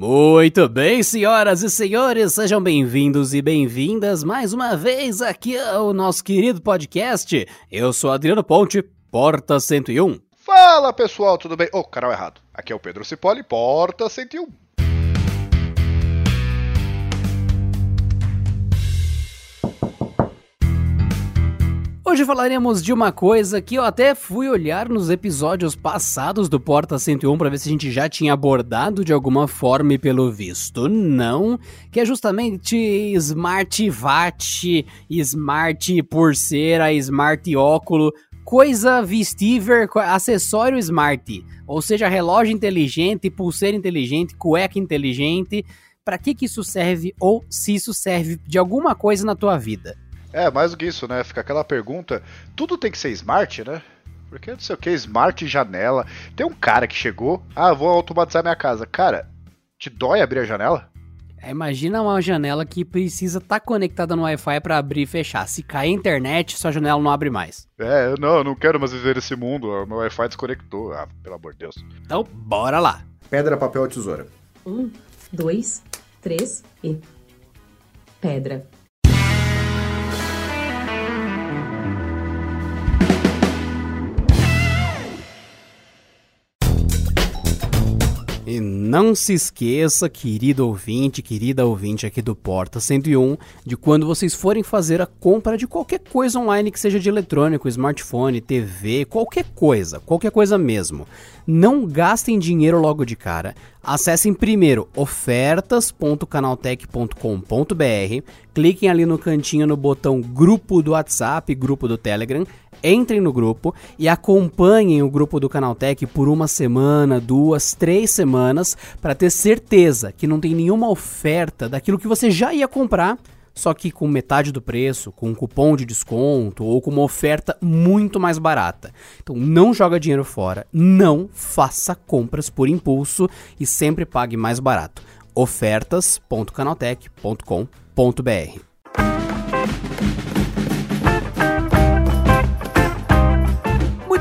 Muito bem, senhoras e senhores, sejam bem-vindos e bem-vindas mais uma vez aqui ao nosso querido podcast. Eu sou Adriano Ponte, Porta 101. Fala pessoal, tudo bem? Oh, canal errado. Aqui é o Pedro Cipoli, Porta 101. Hoje falaremos de uma coisa que eu até fui olhar nos episódios passados do Porta 101 para ver se a gente já tinha abordado de alguma forma e pelo visto não, que é justamente Smart VAT, Smart pulseira, Smart óculo, coisa vestível, acessório smart, ou seja, relógio inteligente, pulseira inteligente, cueca inteligente. Para que que isso serve ou se isso serve de alguma coisa na tua vida? É, mais do que isso, né? Fica aquela pergunta: tudo tem que ser smart, né? Porque não sei o que, smart janela. Tem um cara que chegou, ah, vou automatizar minha casa. Cara, te dói abrir a janela? É, imagina uma janela que precisa estar tá conectada no Wi-Fi para abrir e fechar. Se cair a internet, sua janela não abre mais. É, não, eu não quero mais viver esse mundo. O meu Wi-Fi desconectou. Ah, pelo amor de Deus. Então, bora lá. Pedra, papel ou tesoura? Um, dois, três e. Pedra. E não se esqueça, querido ouvinte, querida ouvinte aqui do Porta 101, de quando vocês forem fazer a compra de qualquer coisa online que seja de eletrônico, smartphone, TV, qualquer coisa, qualquer coisa mesmo. Não gastem dinheiro logo de cara. Acessem primeiro ofertas.canaltech.com.br, cliquem ali no cantinho no botão grupo do WhatsApp, grupo do Telegram, entrem no grupo e acompanhem o grupo do Canaltech por uma semana, duas, três semanas para ter certeza que não tem nenhuma oferta daquilo que você já ia comprar, só que com metade do preço, com um cupom de desconto ou com uma oferta muito mais barata. Então não joga dinheiro fora, não faça compras por impulso e sempre pague mais barato. ofertas.canaltech.com.br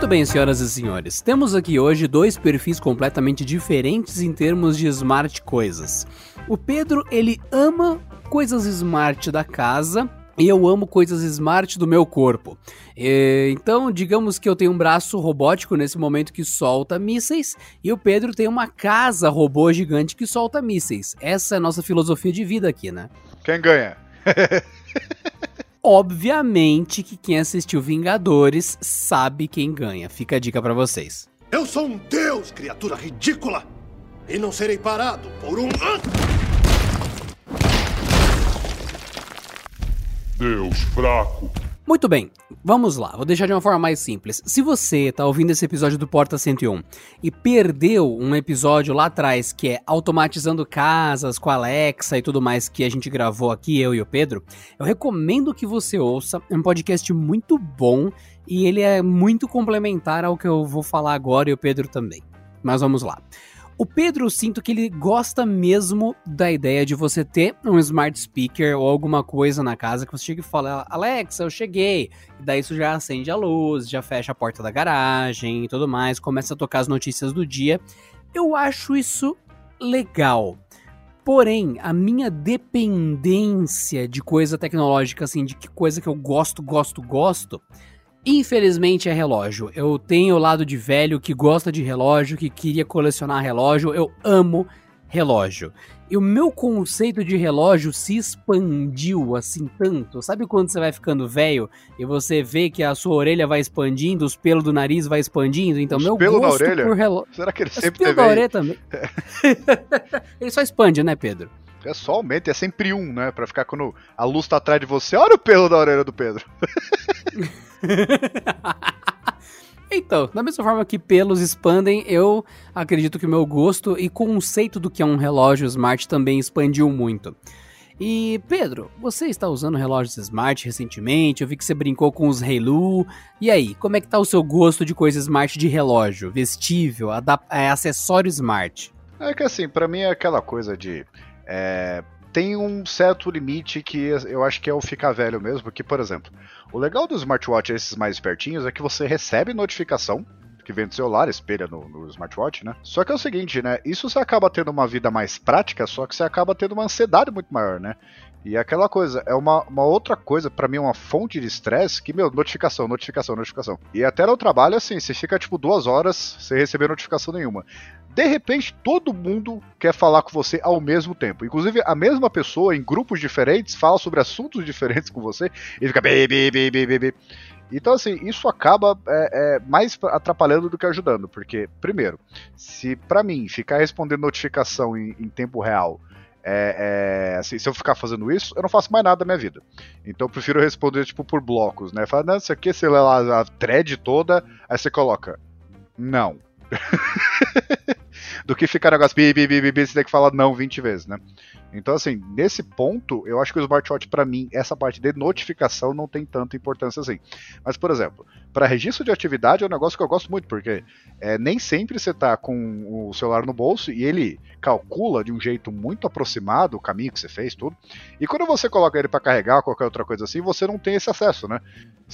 Muito bem, senhoras e senhores, temos aqui hoje dois perfis completamente diferentes em termos de smart coisas. O Pedro, ele ama coisas smart da casa, e eu amo coisas smart do meu corpo. E, então, digamos que eu tenho um braço robótico nesse momento que solta mísseis, e o Pedro tem uma casa robô gigante que solta mísseis. Essa é a nossa filosofia de vida aqui, né? Quem ganha? Obviamente que quem assistiu Vingadores sabe quem ganha. Fica a dica para vocês. Eu sou um deus, criatura ridícula, e não serei parado por um Deus fraco. Muito bem, vamos lá, vou deixar de uma forma mais simples. Se você está ouvindo esse episódio do Porta 101 e perdeu um episódio lá atrás que é automatizando casas com a Alexa e tudo mais que a gente gravou aqui, eu e o Pedro, eu recomendo que você ouça. É um podcast muito bom e ele é muito complementar ao que eu vou falar agora e o Pedro também. Mas vamos lá. O Pedro, eu sinto que ele gosta mesmo da ideia de você ter um smart speaker ou alguma coisa na casa que você chega e fala: Alexa, eu cheguei. E daí isso já acende a luz, já fecha a porta da garagem e tudo mais, começa a tocar as notícias do dia. Eu acho isso legal. Porém, a minha dependência de coisa tecnológica, assim, de que coisa que eu gosto, gosto, gosto, Infelizmente é relógio. Eu tenho o lado de velho que gosta de relógio, que queria colecionar relógio. Eu amo relógio. E o meu conceito de relógio se expandiu assim tanto. Sabe quando você vai ficando velho e você vê que a sua orelha vai expandindo, os pelos do nariz vai expandindo? Então, os meu pelo gosto da orelha? por relógio. Será que ele Os sempre pelos teve da orelha também. ele só expande, né, Pedro? É só aumenta, é sempre um, né? Pra ficar quando a luz tá atrás de você. Olha o pelo da orelha do Pedro. Então, da mesma forma que pelos expandem, eu acredito que o meu gosto e conceito do que é um relógio smart também expandiu muito. E Pedro, você está usando relógios smart recentemente? Eu vi que você brincou com os Halo. E aí, como é que tá o seu gosto de coisa smart de relógio, vestível, é, acessório smart? É que assim, pra mim é aquela coisa de. é, tem um certo limite que eu acho que é o ficar velho mesmo, porque, por exemplo, o legal do smartwatch, esses mais espertinhos, é que você recebe notificação que vende celular, espelha no, no, smartwatch, né? Só que é o seguinte, né? Isso você acaba tendo uma vida mais prática, só que você acaba tendo uma ansiedade muito maior, né? E é aquela coisa, é uma, uma outra coisa, para mim, uma fonte de estresse que, meu, notificação, notificação, notificação. E até no trabalho, assim, você fica tipo duas horas sem receber notificação nenhuma. De repente, todo mundo quer falar com você ao mesmo tempo. Inclusive, a mesma pessoa, em grupos diferentes, fala sobre assuntos diferentes com você e fica bê, bê, bê, bê, bê. Então, assim, isso acaba é, é, mais atrapalhando do que ajudando, porque, primeiro, se para mim ficar respondendo notificação em, em tempo real é, é, assim, se eu ficar fazendo isso, eu não faço mais nada da minha vida. Então eu prefiro responder, tipo, por blocos, né? Fala, não, isso aqui, lê lá a thread toda, aí você coloca. Não. Do que ficar negócio, bi, bi, bi, bi, você tem que falar não 20 vezes, né? Então, assim, nesse ponto, eu acho que o smartwatch, para mim, essa parte de notificação não tem tanta importância assim. Mas, por exemplo, para registro de atividade é um negócio que eu gosto muito, porque é, nem sempre você tá com o celular no bolso e ele calcula de um jeito muito aproximado o caminho que você fez, tudo. E quando você coloca ele para carregar, qualquer outra coisa assim, você não tem esse acesso, né?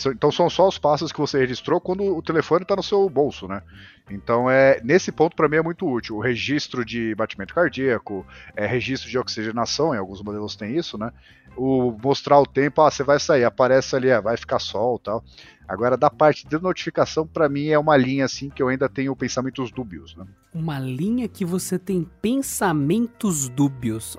Então são só os passos que você registrou quando o telefone tá no seu bolso, né? Então, é nesse ponto, para mim, é muito útil. O registro de batimento cardíaco, é, registro de oxigenação, em alguns modelos tem isso, né? O mostrar o tempo, ah, você vai sair, aparece ali, ah, vai ficar sol tal. Agora, da parte de notificação, para mim, é uma linha assim que eu ainda tenho pensamentos dúbios, né? Uma linha que você tem pensamentos dúbios.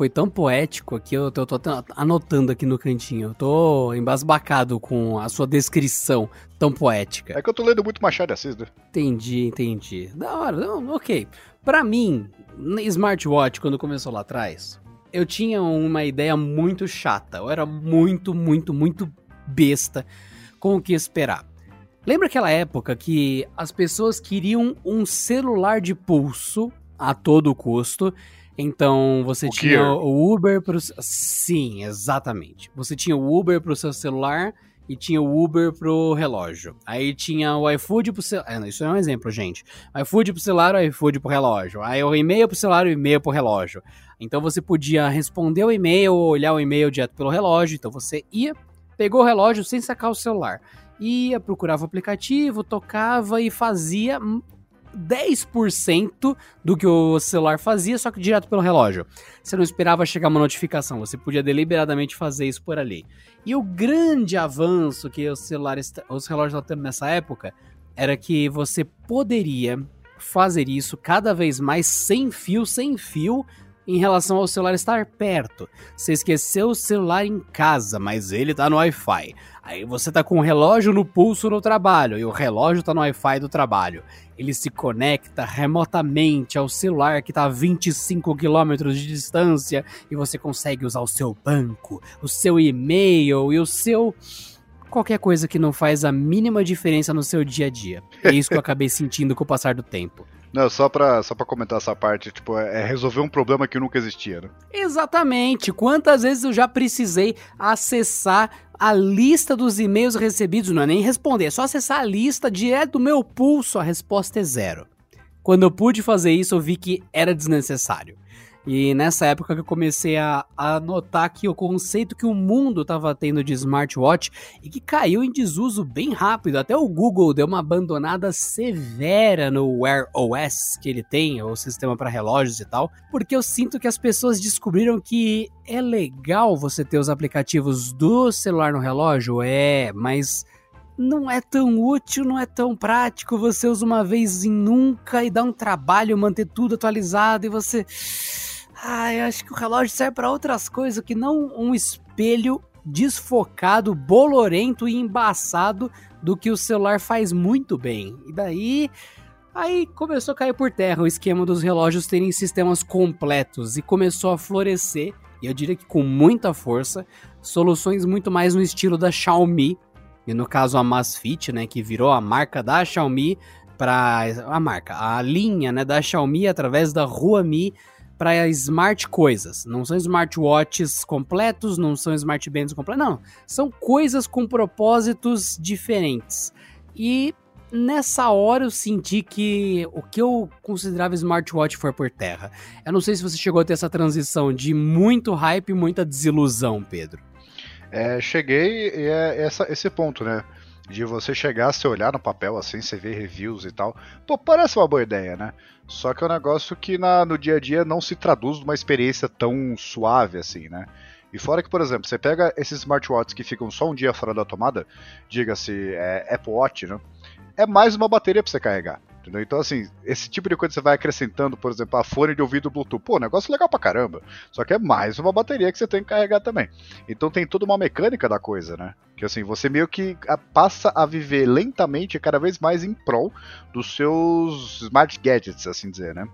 Foi tão poético aqui, eu tô, tô, anotando aqui no cantinho. Eu tô embasbacado com a sua descrição tão poética. É que eu tô lendo muito Machado de Assis, né? Entendi, entendi. Da hora, não, ok. Pra mim, smartwatch, quando começou lá atrás, eu tinha uma ideia muito chata. Eu era muito, muito, muito besta com o que esperar. Lembra aquela época que as pessoas queriam um celular de pulso a todo custo então você o tinha Gear. o Uber pro. Sim, exatamente. Você tinha o Uber pro seu celular e tinha o Uber pro relógio. Aí tinha o iFood pro celular. É, isso é um exemplo, gente. IFood pro celular, o iFood pro relógio. Aí o e-mail pro celular, o e-mail pro relógio. Então você podia responder o e-mail ou olhar o e-mail direto pelo relógio. Então você ia, pegou o relógio sem sacar o celular. Ia, procurava o aplicativo, tocava e fazia 10% do que o celular fazia, só que direto pelo relógio. Você não esperava chegar uma notificação, você podia deliberadamente fazer isso por ali. E o grande avanço que os celulares, os relógios estavam tendo nessa época era que você poderia fazer isso cada vez mais sem fio, sem fio, em relação ao celular estar perto. Você esqueceu o celular em casa, mas ele tá no Wi-Fi. Aí você tá com o relógio no pulso no trabalho e o relógio tá no Wi-Fi do trabalho. Ele se conecta remotamente ao celular que tá a 25 km de distância e você consegue usar o seu banco, o seu e-mail e o seu qualquer coisa que não faz a mínima diferença no seu dia a dia. É isso que eu acabei sentindo com o passar do tempo. Não, só pra, só pra comentar essa parte, tipo, é, é resolver um problema que nunca existia, né? Exatamente. Quantas vezes eu já precisei acessar a lista dos e-mails recebidos, não é nem responder, é só acessar a lista direto do meu pulso, a resposta é zero. Quando eu pude fazer isso, eu vi que era desnecessário. E nessa época que eu comecei a, a notar que o conceito que o mundo estava tendo de smartwatch e que caiu em desuso bem rápido. Até o Google deu uma abandonada severa no Wear OS que ele tem, o sistema para relógios e tal, porque eu sinto que as pessoas descobriram que é legal você ter os aplicativos do celular no relógio, é, mas não é tão útil, não é tão prático. Você usa uma vez em nunca e dá um trabalho manter tudo atualizado e você ah, eu acho que o relógio serve para outras coisas que não um espelho desfocado, bolorento e embaçado do que o celular faz muito bem. E daí Aí começou a cair por terra o esquema dos relógios terem sistemas completos e começou a florescer, e eu diria que com muita força, soluções muito mais no estilo da Xiaomi, e no caso a Masfit, né, que virou a marca da Xiaomi para a marca, a linha, né, da Xiaomi através da Huami para smart coisas. Não são smartwatches completos, não são smartbands completos, não. São coisas com propósitos diferentes. E nessa hora eu senti que o que eu considerava smartwatch foi por terra. Eu não sei se você chegou a ter essa transição de muito hype e muita desilusão, Pedro. É, cheguei e é essa, esse ponto, né? De você chegar, você olhar no papel assim, você ver reviews e tal. Pô, parece uma boa ideia, né? Só que é um negócio que na, no dia a dia não se traduz numa experiência tão suave assim, né? E fora que, por exemplo, você pega esses smartwatches que ficam só um dia fora da tomada, diga-se é, Apple Watch, né? É mais uma bateria para você carregar. Entendeu? Então, assim, esse tipo de coisa você vai acrescentando, por exemplo, a fone de ouvido Bluetooth. Pô, negócio legal pra caramba. Só que é mais uma bateria que você tem que carregar também. Então tem toda uma mecânica da coisa, né? Que assim, você meio que passa a viver lentamente cada vez mais em prol dos seus smart gadgets, assim dizer, né?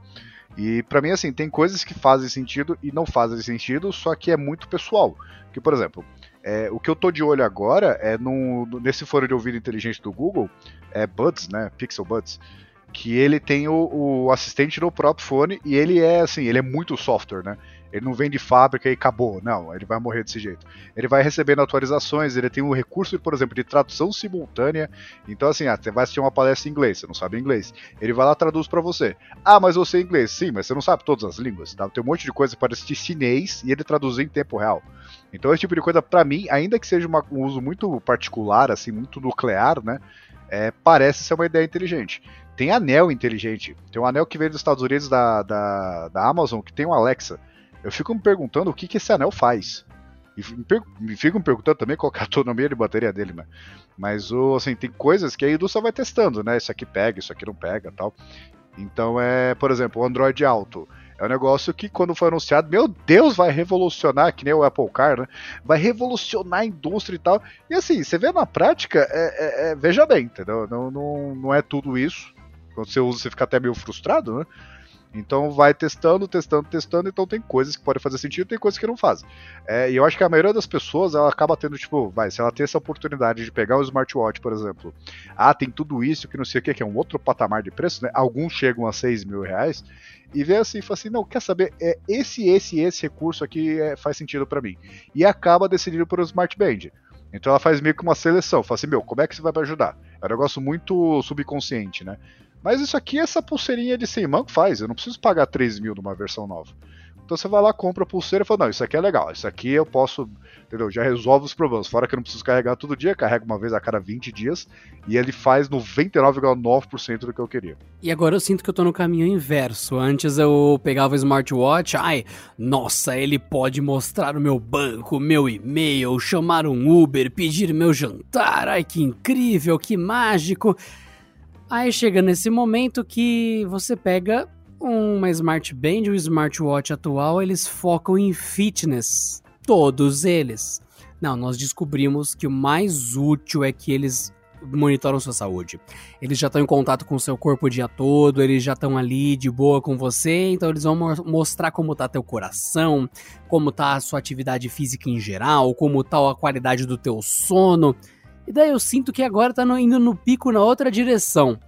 E para mim, assim, tem coisas que fazem sentido e não fazem sentido, só que é muito pessoal. Que, por exemplo, é, o que eu tô de olho agora é no, nesse fone de ouvido inteligente do Google, é Buds, né? Pixel Buds que ele tem o, o, assistente no próprio fone e ele é assim, ele é muito software, né? Ele não vem de fábrica e acabou, não, ele vai morrer desse jeito. Ele vai recebendo atualizações, ele tem um recurso, por exemplo, de tradução simultânea. Então, assim, ah, você vai assistir uma palestra em inglês, você não sabe inglês. Ele vai lá traduz para você. Ah, mas você é inglês? Sim, mas você não sabe todas as línguas. Tá? Tem um monte de coisa para assistir chinês e ele traduzir em tempo real. Então, esse tipo de coisa, para mim, ainda que seja uma, um uso muito particular, assim, muito nuclear, né? É, parece ser uma ideia inteligente. Tem anel inteligente. Tem um anel que veio dos Estados Unidos da, da, da Amazon que tem um Alexa. Eu fico me perguntando o que, que esse anel faz. E me fico me perguntando também qual é a autonomia de bateria dele, né? Mas o, assim, tem coisas que a indústria vai testando, né? Isso aqui pega, isso aqui não pega tal. Então é, por exemplo, o Android Auto. É um negócio que, quando foi anunciado, meu Deus, vai revolucionar, que nem o Apple Car, né? Vai revolucionar a indústria e tal. E assim, você vê na prática, é, é, é, veja bem, entendeu? Não, não, não é tudo isso. Quando você usa, você fica até meio frustrado, né? Então vai testando, testando, testando. Então tem coisas que podem fazer sentido, tem coisas que não fazem. É, e eu acho que a maioria das pessoas ela acaba tendo, tipo, vai, se ela tem essa oportunidade de pegar um smartwatch, por exemplo, ah, tem tudo isso que não sei o que, que é um outro patamar de preço, né? Alguns chegam a 6 mil reais, e vê assim, fala assim, não, quer saber, é, esse, esse, esse recurso aqui é, faz sentido para mim. E acaba decidindo por um smart band. Então ela faz meio que uma seleção, fala assim, meu, como é que você vai me ajudar? É um negócio muito subconsciente, né? Mas isso aqui, essa pulseirinha de 100 manco faz. Eu não preciso pagar 3 mil numa versão nova. Então você vai lá, compra a pulseira e fala, não, isso aqui é legal, isso aqui eu posso, entendeu? Já resolve os problemas. Fora que eu não preciso carregar todo dia, carrega uma vez a cada 20 dias e ele faz 99,9% do que eu queria. E agora eu sinto que eu tô no caminho inverso. Antes eu pegava o smartwatch, ai, nossa, ele pode mostrar o meu banco, meu e-mail, chamar um Uber, pedir meu jantar, ai que incrível, que mágico. Aí chega nesse momento que você pega uma Smart Band o smartwatch atual, eles focam em fitness. Todos eles. Não, nós descobrimos que o mais útil é que eles monitoram sua saúde. Eles já estão em contato com o seu corpo o dia todo, eles já estão ali de boa com você, então eles vão mostrar como tá teu coração, como tá a sua atividade física em geral, como tá a qualidade do teu sono. E daí eu sinto que agora tá indo no pico na outra direção.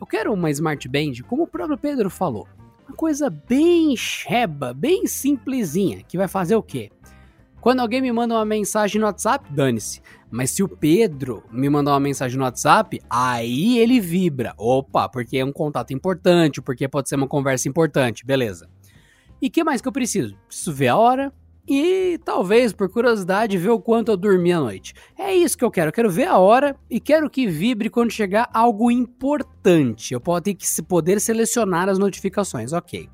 Eu quero uma Smart Band, como o próprio Pedro falou. Uma coisa bem cheba, bem simplesinha, que vai fazer o quê? Quando alguém me manda uma mensagem no WhatsApp, dane-se. Mas se o Pedro me mandar uma mensagem no WhatsApp, aí ele vibra. Opa, porque é um contato importante, porque pode ser uma conversa importante, beleza. E que mais que eu preciso? Preciso ver a hora, e talvez, por curiosidade, ver o quanto eu dormi à noite. É isso que eu quero. Eu quero ver a hora e quero que vibre quando chegar algo importante. Eu posso ter que poder selecionar as notificações, ok.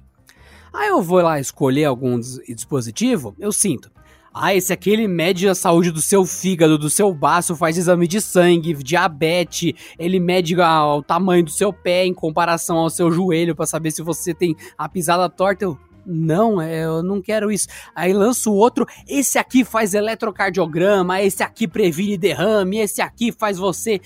Aí eu vou lá escolher algum dispositivo, eu sinto. Ah, esse aqui ele mede a saúde do seu fígado, do seu baço, faz exame de sangue, diabetes, ele mede o tamanho do seu pé em comparação ao seu joelho para saber se você tem a pisada torta. Eu, não, é, eu não quero isso. Aí lança o outro, esse aqui faz eletrocardiograma, esse aqui previne derrame, esse aqui faz você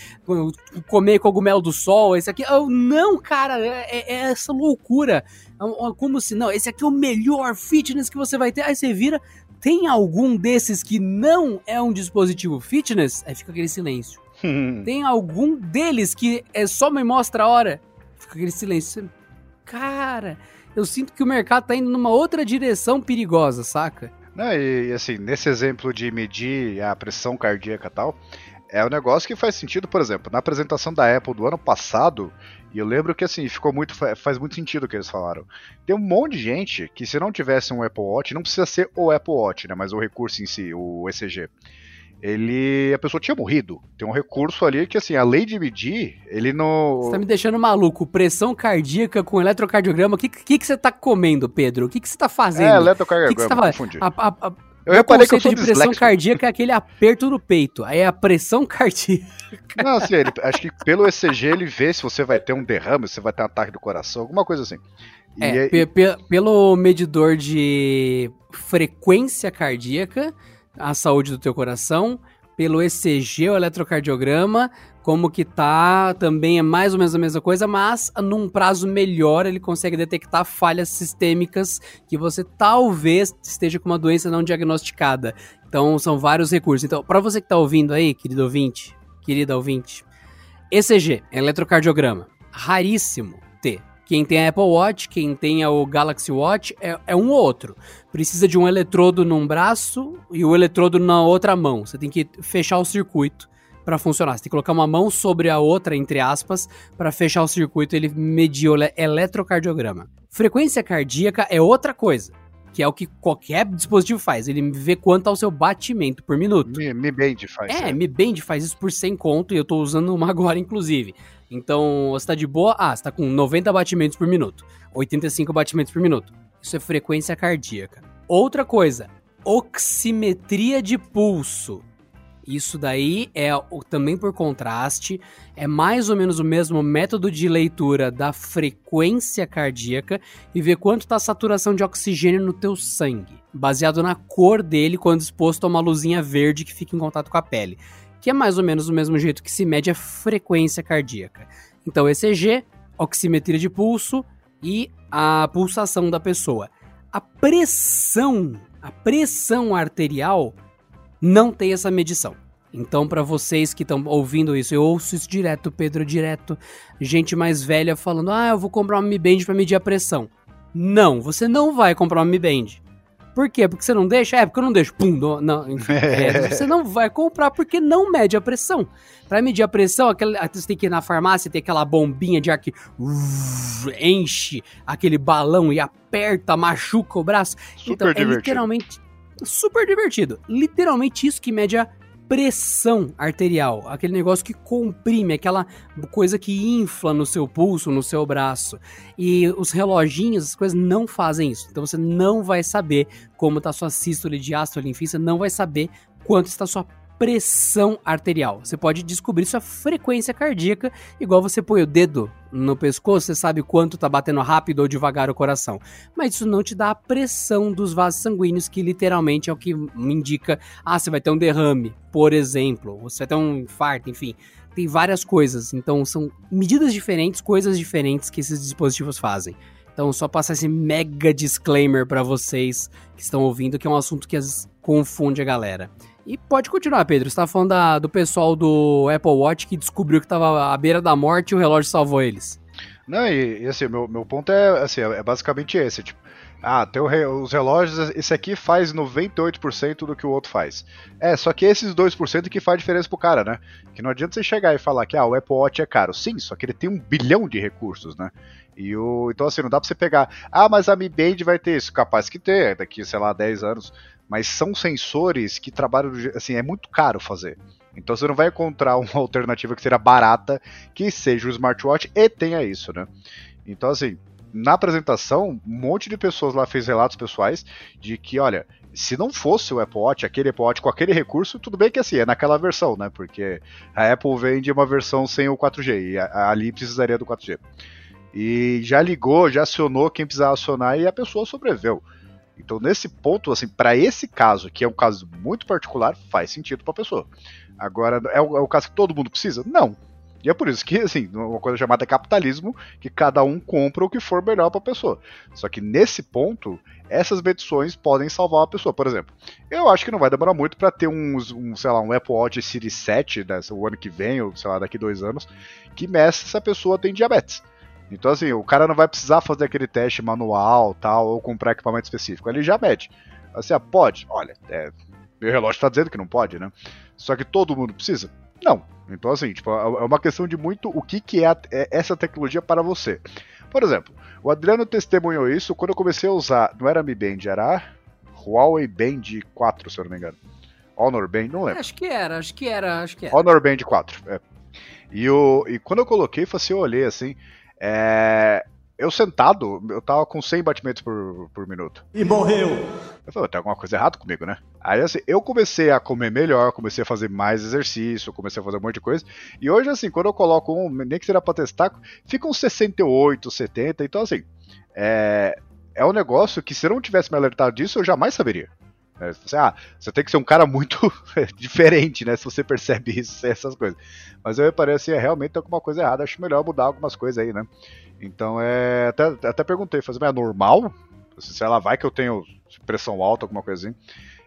comer cogumelo do sol, esse aqui. Eu, não, cara, é, é, é essa loucura. É como se, não, esse aqui é o melhor fitness que você vai ter. Aí você vira, tem algum desses que não é um dispositivo fitness? Aí fica aquele silêncio. tem algum deles que é só me mostra a hora? Fica aquele silêncio. Cara eu sinto que o mercado tá indo numa outra direção perigosa, saca? Não, e assim, nesse exemplo de medir a pressão cardíaca e tal, é um negócio que faz sentido, por exemplo, na apresentação da Apple do ano passado, e eu lembro que assim, ficou muito faz muito sentido o que eles falaram. Tem um monte de gente que se não tivesse um Apple Watch, não precisa ser o Apple Watch, né, mas o recurso em si, o ECG. Ele a pessoa tinha morrido. Tem um recurso ali que assim, além de medir, ele não Você tá me deixando maluco. Pressão cardíaca com eletrocardiograma. O que, que, que você tá comendo, Pedro? O que, que você tá fazendo? É, O que, que eletrocardiograma, tá confundi. A, a, a, Eu o reparei que eu sou de pressão cardíaca é aquele aperto no peito. Aí é a pressão cardíaca. Não, assim, ele, acho que pelo ECG ele vê se você vai ter um derrame, se você vai ter um ataque do coração, alguma coisa assim. E É, é- pe- pe- pelo medidor de frequência cardíaca, a saúde do teu coração, pelo ECG, o eletrocardiograma, como que tá, também é mais ou menos a mesma coisa, mas num prazo melhor ele consegue detectar falhas sistêmicas que você talvez esteja com uma doença não diagnosticada. Então são vários recursos. Então, para você que tá ouvindo aí, querido ouvinte, querida ouvinte, ECG, eletrocardiograma, raríssimo. Quem tem a Apple Watch, quem tem o Galaxy Watch, é, é um ou outro. Precisa de um eletrodo num braço e o eletrodo na outra mão. Você tem que fechar o circuito para funcionar. Você tem que colocar uma mão sobre a outra, entre aspas, para fechar o circuito e ele medir o ele- eletrocardiograma. Frequência cardíaca é outra coisa, que é o que qualquer dispositivo faz. Ele vê quanto é o seu batimento por minuto. Mi, Mi Band faz. É, né? Mi Band faz isso por 100 conto e eu tô usando uma agora, inclusive. Então, você tá de boa? Ah, você tá com 90 batimentos por minuto. 85 batimentos por minuto. Isso é frequência cardíaca. Outra coisa, oximetria de pulso. Isso daí é também por contraste, é mais ou menos o mesmo método de leitura da frequência cardíaca e ver quanto está a saturação de oxigênio no teu sangue, baseado na cor dele quando exposto a uma luzinha verde que fica em contato com a pele, que é mais ou menos o mesmo jeito que se mede a frequência cardíaca. Então ECG, oximetria de pulso e a pulsação da pessoa. A pressão, a pressão arterial não tem essa medição. Então, para vocês que estão ouvindo isso, eu ouço isso direto, Pedro, direto. Gente mais velha falando: ah, eu vou comprar uma Mi Band para medir a pressão. Não, você não vai comprar uma Mi Band. Por quê? Porque você não deixa? É, porque eu não deixo. Pum, não, não, é, você não vai comprar porque não mede a pressão. Para medir a pressão, aquela, você tem que ir na farmácia, tem aquela bombinha de ar que enche aquele balão e aperta, machuca o braço. Super então, é divertido. literalmente super divertido. Literalmente isso que mede a pressão arterial, aquele negócio que comprime, aquela coisa que infla no seu pulso, no seu braço. E os reloginhos, as coisas não fazem isso. Então você não vai saber como está sua sístole diástole, enfim, você não vai saber quanto está sua pressão arterial. Você pode descobrir sua frequência cardíaca, igual você põe o dedo no pescoço, você sabe quanto tá batendo rápido ou devagar o coração. Mas isso não te dá a pressão dos vasos sanguíneos, que literalmente é o que me indica, ah, você vai ter um derrame, por exemplo, você vai ter um infarto, enfim. Tem várias coisas, então são medidas diferentes, coisas diferentes que esses dispositivos fazem. Então, só passar esse mega disclaimer pra vocês que estão ouvindo, que é um assunto que vezes confunde a galera. E pode continuar, Pedro. Você tá falando da- do pessoal do Apple Watch que descobriu que tava à beira da morte e o relógio salvou eles. Não, e, e assim, meu, meu ponto é, assim, é basicamente esse, tipo, ah, tem os relógios, esse aqui faz 98% do que o outro faz. É, só que esses 2% que faz diferença pro cara, né? Que não adianta você chegar e falar que ah, o Apple Watch é caro. Sim, só que ele tem um bilhão de recursos, né? E o, então assim, não dá pra você pegar, ah, mas a Mi Band vai ter isso, capaz que ter, daqui, sei lá, 10 anos. Mas são sensores que trabalham, assim, é muito caro fazer. Então você não vai encontrar uma alternativa que seja barata, que seja o smartwatch e tenha isso, né? Então, assim, na apresentação, um monte de pessoas lá fez relatos pessoais de que, olha, se não fosse o Apple Watch, aquele Apple Watch com aquele recurso, tudo bem que assim, é naquela versão, né? Porque a Apple vende uma versão sem o 4G e ali precisaria do 4G. E já ligou, já acionou quem precisava acionar e a pessoa sobreviveu. Então, nesse ponto, assim, para esse caso, que é um caso muito particular, faz sentido para a pessoa. Agora, é o, é o caso que todo mundo precisa? Não. E é por isso que, assim, uma coisa chamada capitalismo, que cada um compra o que for melhor para a pessoa. Só que nesse ponto, essas medições podem salvar a pessoa. Por exemplo, eu acho que não vai demorar muito para ter uns, um, sei lá, um Apple Watch Series 7, né, o ano que vem, ou sei lá, daqui dois anos, que meça se a pessoa tem diabetes. Então, assim, o cara não vai precisar fazer aquele teste manual, tal, ou comprar equipamento específico. Ele já mede. Assim, ah, pode? Olha, é, meu relógio tá dizendo que não pode, né? Só que todo mundo precisa? Não. Então, assim, tipo, é uma questão de muito o que, que é, a- é essa tecnologia para você. Por exemplo, o Adriano testemunhou isso quando eu comecei a usar, não era Mi Band, era Huawei Band 4, se eu não me engano. Honor Band, não lembro. Acho que era, acho que era, acho que era. Honor Band 4. É. E, o, e quando eu coloquei, assim, eu olhei assim. É, eu sentado, eu tava com 100 batimentos por, por minuto. E morreu. Eu falei, tem alguma coisa errada comigo, né? Aí assim, eu comecei a comer melhor, comecei a fazer mais exercício, comecei a fazer um monte de coisa. E hoje, assim, quando eu coloco um, nem que seja pra testar, fica uns 68, 70. Então, assim, é, é um negócio que se eu não tivesse me alertado disso, eu jamais saberia. É, você, ah, você tem que ser um cara muito diferente, né? Se você percebe isso, essas coisas. Mas eu reparei assim, é, realmente tem alguma coisa errada, acho melhor mudar algumas coisas aí, né? Então é. Até, até perguntei, fazer, é normal? Se ela vai que eu tenho pressão alta, alguma coisa assim.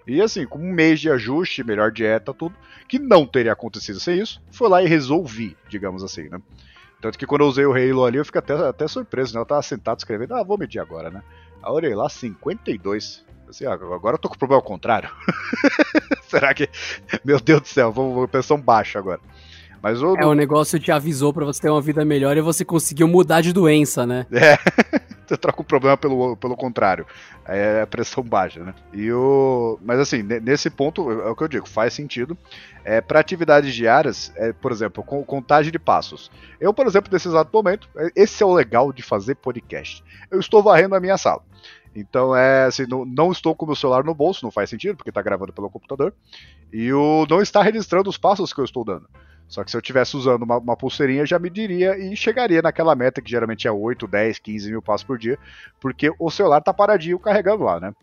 E assim, com um mês de ajuste, melhor dieta, tudo, que não teria acontecido sem isso, foi lá e resolvi, digamos assim, né? Tanto que quando eu usei o Halo ali, eu fiquei até, até surpreso, né? Eu tava sentado escrevendo, ah, vou medir agora, né? Aí eu olhei lá, 52. Assim, ah, agora eu tô com o problema ao contrário. Será que. Meu Deus do céu, vou, vou pensar um baixo agora. Mas o. É, o negócio te avisou para você ter uma vida melhor e você conseguiu mudar de doença, né? É. você troca o problema pelo, pelo contrário. É a pressão baixa, né? E o. Mas assim, nesse ponto, é o que eu digo, faz sentido. É, para atividades diárias, é, por exemplo, com contagem de passos. Eu, por exemplo, nesse exato momento, é, esse é o legal de fazer podcast. Eu estou varrendo a minha sala. Então é assim, não, não, estou com o meu celular no bolso, não faz sentido, porque está gravando pelo computador. E o não está registrando os passos que eu estou dando. Só que se eu estivesse usando uma, uma, pulseirinha, já mediria e chegaria naquela meta que geralmente é 8, 10, 15 mil passos por dia, porque o celular está paradinho carregando lá, né?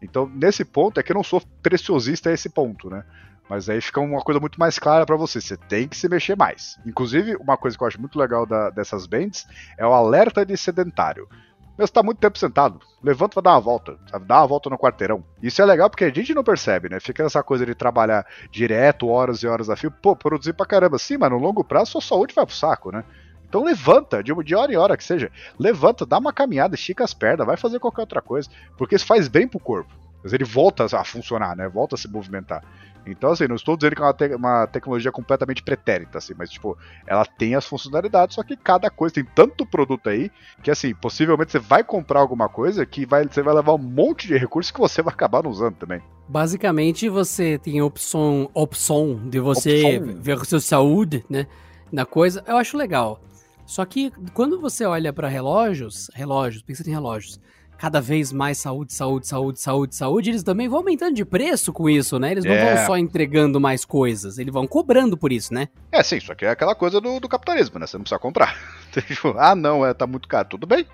Então, nesse ponto, é que eu não sou preciosista a esse ponto, né? Mas aí fica uma coisa muito mais clara para você. Você tem que se mexer mais. Inclusive, uma coisa que eu acho muito legal da, dessas bands é o alerta de sedentário. Meu, você tá muito tempo sentado. Levanta pra dar uma volta, sabe? Dá uma volta no quarteirão. Isso é legal porque a gente não percebe, né? Fica essa coisa de trabalhar direto, horas e horas a fio. Pô, produzir pra caramba. Sim, mas no longo prazo sua saúde vai pro saco, né? Então levanta, de, de hora em hora que seja. Levanta, dá uma caminhada, estica as pernas, vai fazer qualquer outra coisa. Porque isso faz bem pro corpo. Mas ele volta a funcionar, né? Volta a se movimentar. Então, assim, não estou dizendo que é uma, te uma, tecnologia completamente pretérita, assim, mas, tipo, ela tem as funcionalidades, só que cada coisa tem tanto produto aí que, assim, possivelmente você vai comprar alguma coisa que vai, você vai levar um monte de recursos que você vai acabar não usando também. Basicamente, você tem a opção, opção de você opção. ver a sua saúde, né, na coisa. Eu acho legal. Só que quando você olha para relógios, relógios, pensa em relógios, cada vez mais saúde, saúde, saúde, saúde, saúde, eles também vão aumentando de preço com isso, né? Eles não é. vão só entregando mais coisas, eles vão cobrando por isso, né? É, sim, isso aqui é aquela coisa do, do capitalismo, né? Você não precisa comprar. Tipo, ah, não, é, tá muito caro. Tudo bem.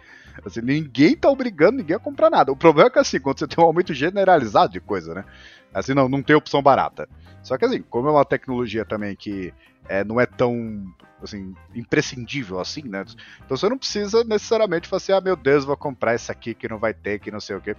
Assim, ninguém tá obrigando ninguém a comprar nada. O problema é que, assim, quando você tem um aumento generalizado de coisa, né? Assim, não, não tem opção barata. Só que, assim, como é uma tecnologia também que é, não é tão assim, imprescindível assim, né? Então você não precisa necessariamente falar assim, ah, meu Deus, vou comprar isso aqui que não vai ter, que não sei o quê.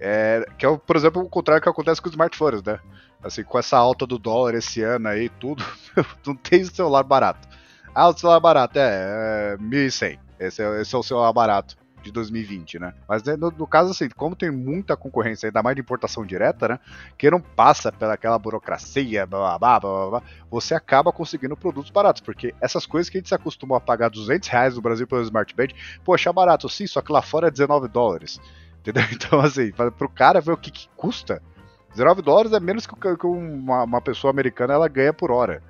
É, que é, por exemplo, o contrário que acontece com os smartphones, né? Assim, com essa alta do dólar esse ano aí, tudo, não tem celular barato. Ah, o celular barato, é, é 1.100. Esse é, esse é o celular barato de 2020, né? Mas né, no, no, caso, assim, como tem muita concorrência, ainda mais de importação direta, né? Que não passa pelaquela burocracia, blá, blá, blá, blá, blá, você acaba conseguindo produtos baratos, porque essas coisas que a gente se acostumou a pagar 200 reais no Brasil pelo Smart Band, poxa, é barato, sim, só que lá fora é 19 dólares. Entendeu? Então, assim, pro cara ver o que, que custa, 19 dólares é menos que, que uma, uma pessoa americana ela ganha por hora.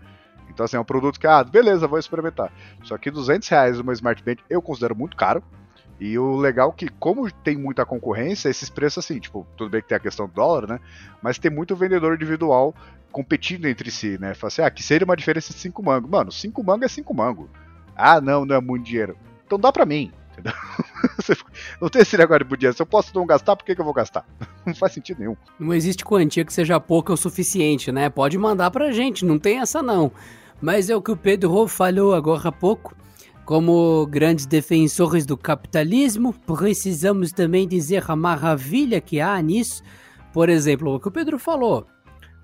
Então, assim, é um produto que, ah, beleza, vou experimentar. Só que 200 reais uma Smart Band eu considero muito caro. E o legal é que, como tem muita concorrência, esses preços assim, tipo, tudo bem que tem a questão do dólar, né? Mas tem muito vendedor individual competindo entre si, né? Fala assim, ah, que seria uma diferença de 5 mangos. Mano, 5 mangos é 5 mangos. Ah, não, não é muito dinheiro. Então dá pra mim, entendeu? não tem esse negócio de dinheiro. Se eu posso não gastar, por que, que eu vou gastar? Não faz sentido nenhum. Não existe quantia que seja pouca o suficiente, né? Pode mandar pra gente, não tem essa não. Mas é o que o Pedro falou agora há pouco. Como grandes defensores do capitalismo, precisamos também dizer a maravilha que há nisso. Por exemplo, o que o Pedro falou.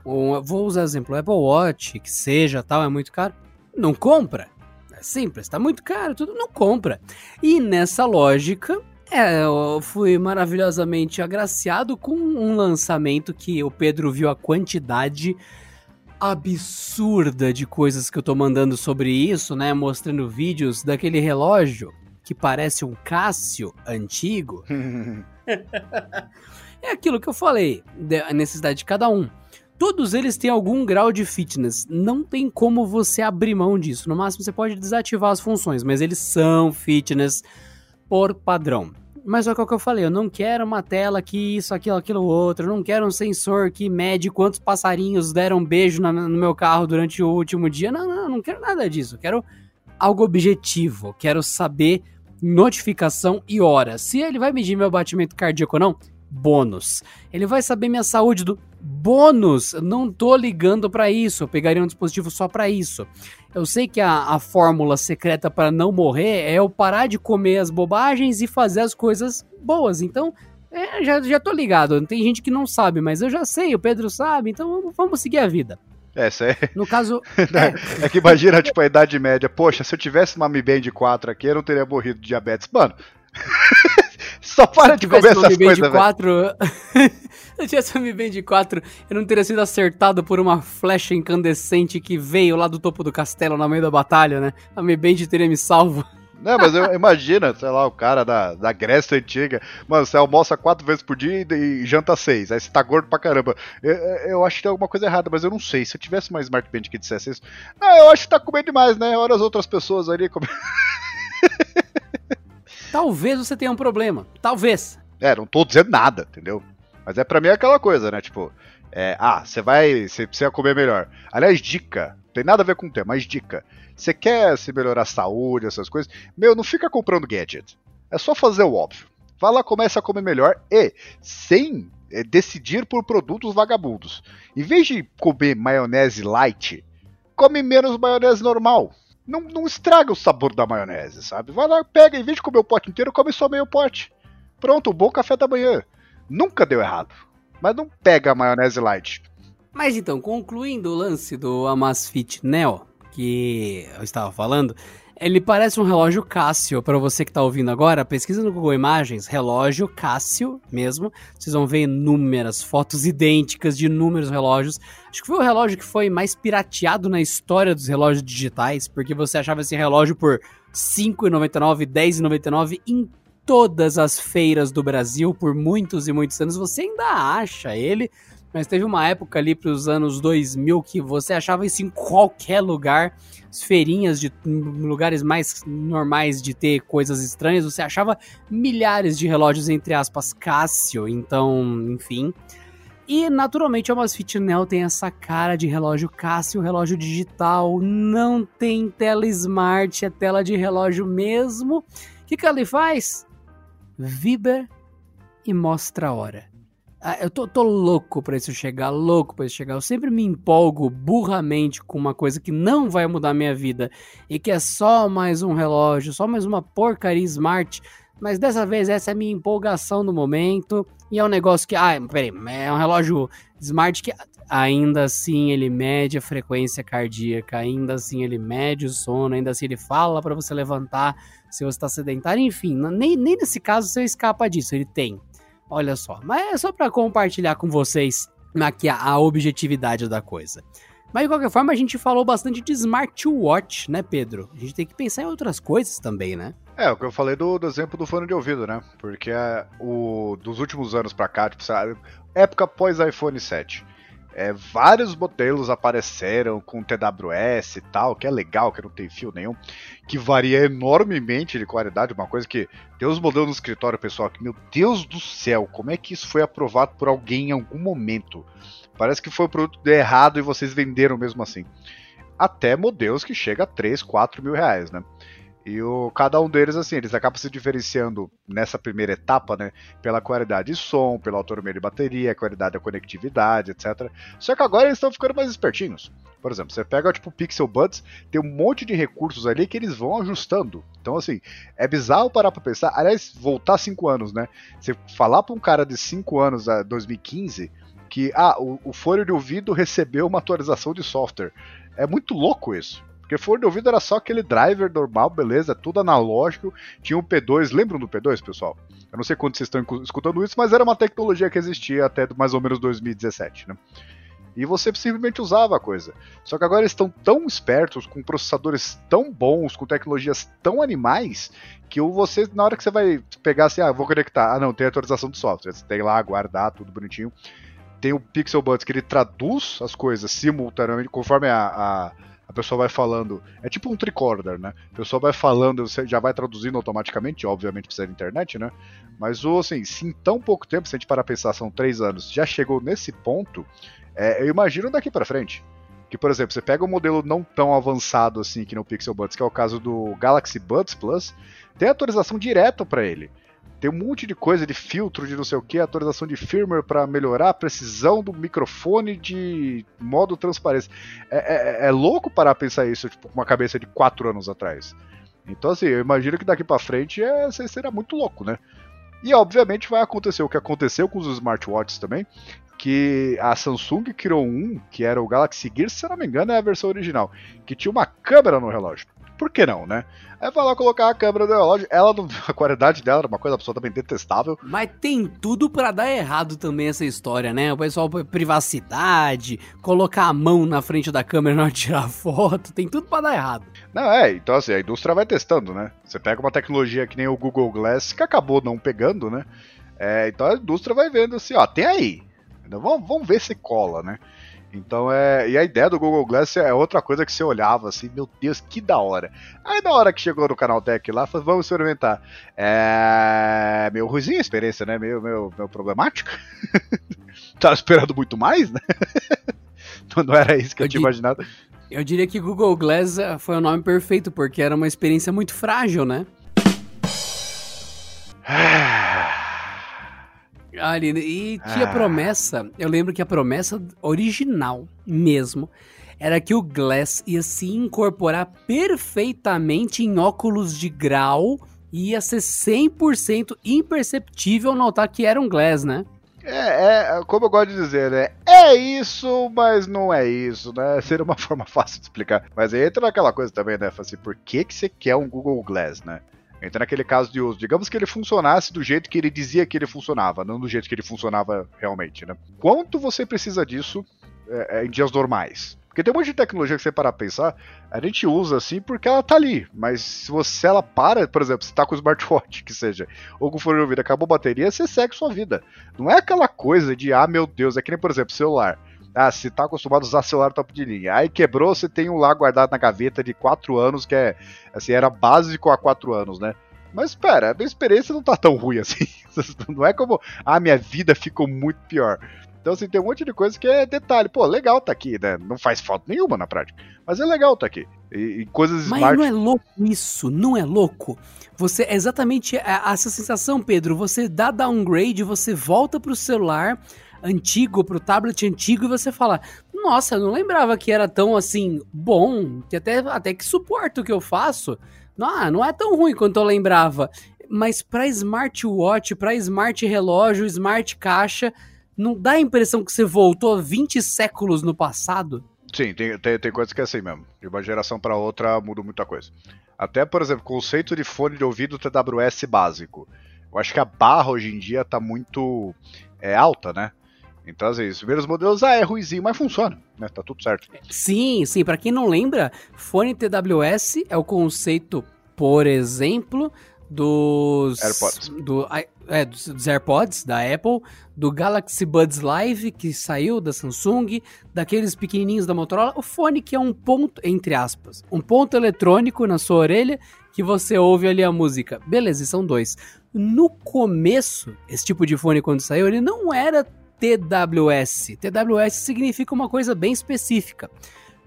Um, vou usar exemplo, Apple Watch, que seja tal, é muito caro. Não compra. É simples, está muito caro, tudo não compra. E nessa lógica, é, eu fui maravilhosamente agraciado com um lançamento que o Pedro viu a quantidade absurda de coisas que eu tô mandando sobre isso, né? Mostrando vídeos daquele relógio que parece um Cássio antigo. é aquilo que eu falei, a necessidade de cada um. todos eles têm algum grau de fitness. Não tem como você abrir mão disso. No máximo você pode desativar as funções, mas eles são fitness por padrão. Mas é o que eu falei, eu não quero uma tela que isso, aquilo, aquilo, outro. Eu não quero um sensor que mede quantos passarinhos deram beijo na, no meu carro durante o último dia. Não, não, não quero nada disso. Eu quero algo objetivo. Quero saber notificação e hora. Se ele vai medir meu batimento cardíaco ou não, bônus. Ele vai saber minha saúde do bônus. Não tô ligando para isso. Eu pegaria um dispositivo só para isso. Eu sei que a, a fórmula secreta para não morrer é eu parar de comer as bobagens e fazer as coisas boas. Então, é, já, já tô ligado. Tem gente que não sabe, mas eu já sei, o Pedro sabe, então vamos, vamos seguir a vida. É, isso é. No caso. é. é que imagina, tipo, a idade média. Poxa, se eu tivesse uma Mi Band 4 aqui, eu não teria morrido de diabetes. Mano. Só para de comer essas coisas, 4, Se eu tivesse uma Mi Band 4, eu não teria sido acertado por uma flecha incandescente que veio lá do topo do castelo no meio da batalha, né? A Mi Band teria me salvo. Não, mas eu, imagina, sei lá, o cara da, da Grécia Antiga. Mano, você almoça quatro vezes por dia e, e janta seis. Aí você tá gordo pra caramba. Eu, eu, acho que tem alguma coisa errada, mas eu não sei. Se eu tivesse uma Smart Band que dissesse isso. Não, eu acho que tá comendo demais, né? Olha as outras pessoas ali comendo. Talvez você tenha um problema. Talvez. É, não tô dizendo nada, entendeu? Mas é pra mim aquela coisa, né? Tipo, é, ah, você vai. Você precisa comer melhor. Aliás, dica. Tem nada a ver com o tema, mas dica. Você quer se melhorar a saúde, essas coisas? Meu, não fica comprando gadget. É só fazer o óbvio. Vai lá, começa a comer melhor e sem é, decidir por produtos vagabundos. Em vez de comer maionese light, come menos maionese normal. Não, não estraga o sabor da maionese, sabe? Vai lá, pega, em vez de comer o pote inteiro, come só meio pote. Pronto, bom café da manhã. Nunca deu errado. Mas não pega a maionese light. Mas então, concluindo o lance do Amazfit Neo, que eu estava falando, ele parece um relógio Cássio, para você que está ouvindo agora, pesquisa no Google Imagens, relógio Cássio mesmo, vocês vão ver inúmeras fotos idênticas de inúmeros relógios. Acho que foi o relógio que foi mais pirateado na história dos relógios digitais, porque você achava esse relógio por R$ 5,99, R$ 10,99 em todas as feiras do Brasil por muitos e muitos anos, você ainda acha ele, mas teve uma época ali para os anos 2000 que você achava isso em qualquer lugar feirinhas de lugares mais normais de ter coisas estranhas, você achava milhares de relógios, entre aspas, Casio, então, enfim. E naturalmente a Amazfit Neo tem essa cara de relógio Casio, relógio digital, não tem tela smart, é tela de relógio mesmo. O que, que ele faz? Vibra e mostra a hora. Ah, eu tô, tô, louco pra isso chegar, louco pra isso chegar. Eu sempre me empolgo burramente com uma coisa que não vai mudar minha vida e que é só mais um relógio, só mais uma porcaria smart. Mas dessa vez essa é a minha empolgação no momento. E é um negócio que. Ah, peraí, é um relógio smart que ainda assim ele mede a frequência cardíaca, ainda assim ele mede o sono, ainda assim ele fala para você levantar se você está sedentário, enfim, nem, nem nesse caso você escapa disso, ele tem. Olha só, mas é só para compartilhar com vocês aqui a, a objetividade da coisa. Mas de qualquer forma, a gente falou bastante de smartwatch, né, Pedro? A gente tem que pensar em outras coisas também, né? É, o que eu falei do, do exemplo do fone de ouvido, né? Porque é, o, dos últimos anos pra cá, tipo, época pós iPhone 7, é, vários modelos apareceram com TWS e tal, que é legal, que não tem fio nenhum, que varia enormemente de qualidade, uma coisa que tem os modelos no escritório, pessoal, que, meu Deus do céu, como é que isso foi aprovado por alguém em algum momento? Parece que foi o produto errado e vocês venderam mesmo assim. Até modelos que chega a 3, 4 mil reais, né? E o, cada um deles, assim, eles acabam se diferenciando nessa primeira etapa, né? Pela qualidade de som, pela autonomia de bateria, qualidade da conectividade, etc. Só que agora eles estão ficando mais espertinhos. Por exemplo, você pega tipo Pixel Buds, tem um monte de recursos ali que eles vão ajustando. Então, assim, é bizarro parar pra pensar. Aliás, voltar 5 anos, né? Você falar pra um cara de 5 anos, 2015, que ah, o, o fone de ouvido recebeu uma atualização de software. É muito louco isso. Porque fone de ouvido era só aquele driver normal, beleza, tudo analógico. Tinha o P2, lembram do P2, pessoal? Eu não sei quando vocês estão escutando isso, mas era uma tecnologia que existia até mais ou menos 2017, né? E você simplesmente usava a coisa. Só que agora eles estão tão espertos, com processadores tão bons, com tecnologias tão animais, que você, na hora que você vai pegar assim, ah, vou conectar, ah não, tem atualização do software, você tem lá, guardar, tudo bonitinho tem o Pixel Buds que ele traduz as coisas simultaneamente, conforme a, a, a pessoa vai falando. É tipo um tricorder, né? A pessoa vai falando, você já vai traduzindo automaticamente, obviamente precisa de internet, né? Mas o assim, se em tão pouco tempo, se a gente parar pensar, são três anos, já chegou nesse ponto, é, eu imagino daqui para frente. Que, por exemplo, você pega um modelo não tão avançado assim que no Pixel Buds, que é o caso do Galaxy Buds Plus, tem atualização direta para ele. Tem um monte de coisa de filtro, de não sei o que, atualização de firmware para melhorar a precisão do microfone de modo transparência. É, é, é louco parar a pensar isso, tipo, com uma cabeça de 4 anos atrás. Então, assim, eu imagino que daqui para frente é, será muito louco, né? E obviamente vai acontecer o que aconteceu com os smartwatches também, que a Samsung criou um, que era o Galaxy Gear, se não me engano é a versão original, que tinha uma câmera no relógio. Por que não, né? Aí vai lá colocar a câmera do relógio, ela, a qualidade dela era uma coisa absolutamente detestável. Mas tem tudo para dar errado também essa história, né? O pessoal, privacidade, colocar a mão na frente da câmera na hora de tirar foto, tem tudo para dar errado. Não, é, então assim, a indústria vai testando, né? Você pega uma tecnologia que nem o Google Glass, que acabou não pegando, né? É, então a indústria vai vendo assim, ó, tem aí. Então, vamos, vamos ver se cola, né? Então é. E a ideia do Google Glass é outra coisa que você olhava assim, meu Deus, que da hora. Aí na hora que chegou no canal Tech lá, falou, vamos experimentar. É. Meu ruizinho a experiência, né? Meio, meu, meu problemática. Tava esperando muito mais, né? então não era isso que eu, eu tinha imaginado. Eu diria que Google Glass eh, foi o nome perfeito, porque era uma experiência muito frágil, né? Ali, e tinha ah. promessa, eu lembro que a promessa original mesmo era que o Glass ia se incorporar perfeitamente em óculos de grau e ia ser 100% imperceptível notar que era um Glass, né? É, é, como eu gosto de dizer, né? É isso, mas não é isso, né? Seria uma forma fácil de explicar. Mas entra naquela coisa também, né? Assim, por que, que você quer um Google Glass, né? Entra naquele caso de uso. Digamos que ele funcionasse do jeito que ele dizia que ele funcionava, não do jeito que ele funcionava realmente, né? Quanto você precisa disso é, é, em dias normais? Porque tem um monte de tecnologia que você parar pra pensar, a gente usa assim porque ela tá ali. Mas se você ela para, por exemplo, você tá com o smartwatch, que seja, ou com o fone de ouvido, acabou a bateria, você segue sua vida. Não é aquela coisa de, ah, meu Deus, é que nem, por exemplo, celular. Ah, se tá acostumado a usar celular top de linha. Aí quebrou, você tem um lá guardado na gaveta de 4 anos, que é, assim, era básico há 4 anos, né? Mas espera, a minha experiência não tá tão ruim assim. Não é como, ah, minha vida ficou muito pior. Então, assim, tem um monte de coisa que é detalhe. Pô, legal tá aqui, né? Não faz falta nenhuma na prática. Mas é legal tá aqui. E, e coisas Mas smart... não é louco isso, não é louco? Você, é exatamente essa sensação, Pedro. Você dá downgrade, você volta pro celular antigo, pro tablet antigo, e você fala: Nossa, eu não lembrava que era tão assim bom, que até, até que suporta o que eu faço. Não, ah, não é tão ruim quanto eu lembrava. Mas para smartwatch, para smart relógio, smart caixa, não dá a impressão que você voltou 20 séculos no passado? Sim, tem, tem, tem coisas que é assim mesmo. De uma geração para outra muda muita coisa. Até, por exemplo, conceito de fone de ouvido TWS básico. Eu acho que a barra hoje em dia tá muito é, alta, né? Então, assim, os primeiros modelos, ah, é ruizinho, mas funciona, né? Tá tudo certo. Sim, sim. Para quem não lembra, fone TWS é o conceito, por exemplo, dos AirPods. Do, é, dos, AirPods da Apple, do Galaxy Buds Live que saiu da Samsung, daqueles pequenininhos da Motorola, o fone que é um ponto entre aspas, um ponto eletrônico na sua orelha que você ouve ali a música. Beleza, são dois. No começo, esse tipo de fone quando saiu, ele não era TWS. TWS significa uma coisa bem específica.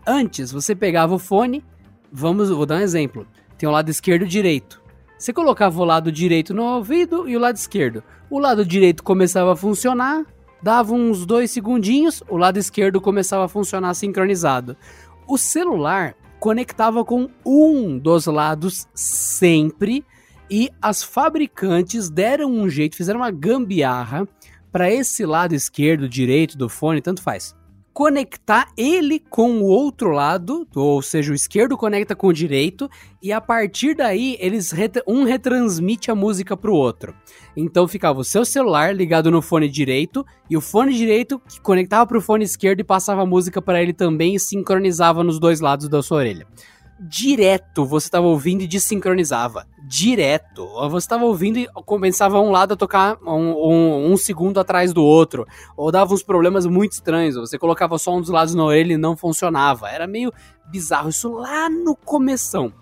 Antes, você pegava o fone, vamos, vou dar um exemplo. Tem o lado esquerdo e direito. Você colocava o lado direito no ouvido e o lado esquerdo. O lado direito começava a funcionar, dava uns dois segundinhos, o lado esquerdo começava a funcionar sincronizado. O celular conectava com um dos lados sempre e as fabricantes deram um jeito, fizeram uma gambiarra para esse lado esquerdo, direito do fone, tanto faz. Conectar ele com o outro lado, ou seja, o esquerdo conecta com o direito, e a partir daí eles um retransmite a música pro outro. Então ficava o seu celular ligado no fone direito e o fone direito que conectava pro fone esquerdo e passava a música para ele também e sincronizava nos dois lados da sua orelha. Direto você estava ouvindo e desincronizava. Direto. Você estava ouvindo e começava um lado a tocar um, um, um, segundo atrás do outro. Ou dava uns problemas muito estranhos. Você colocava só um dos lados na orelha e não funcionava. Era meio bizarro. Isso lá no começão.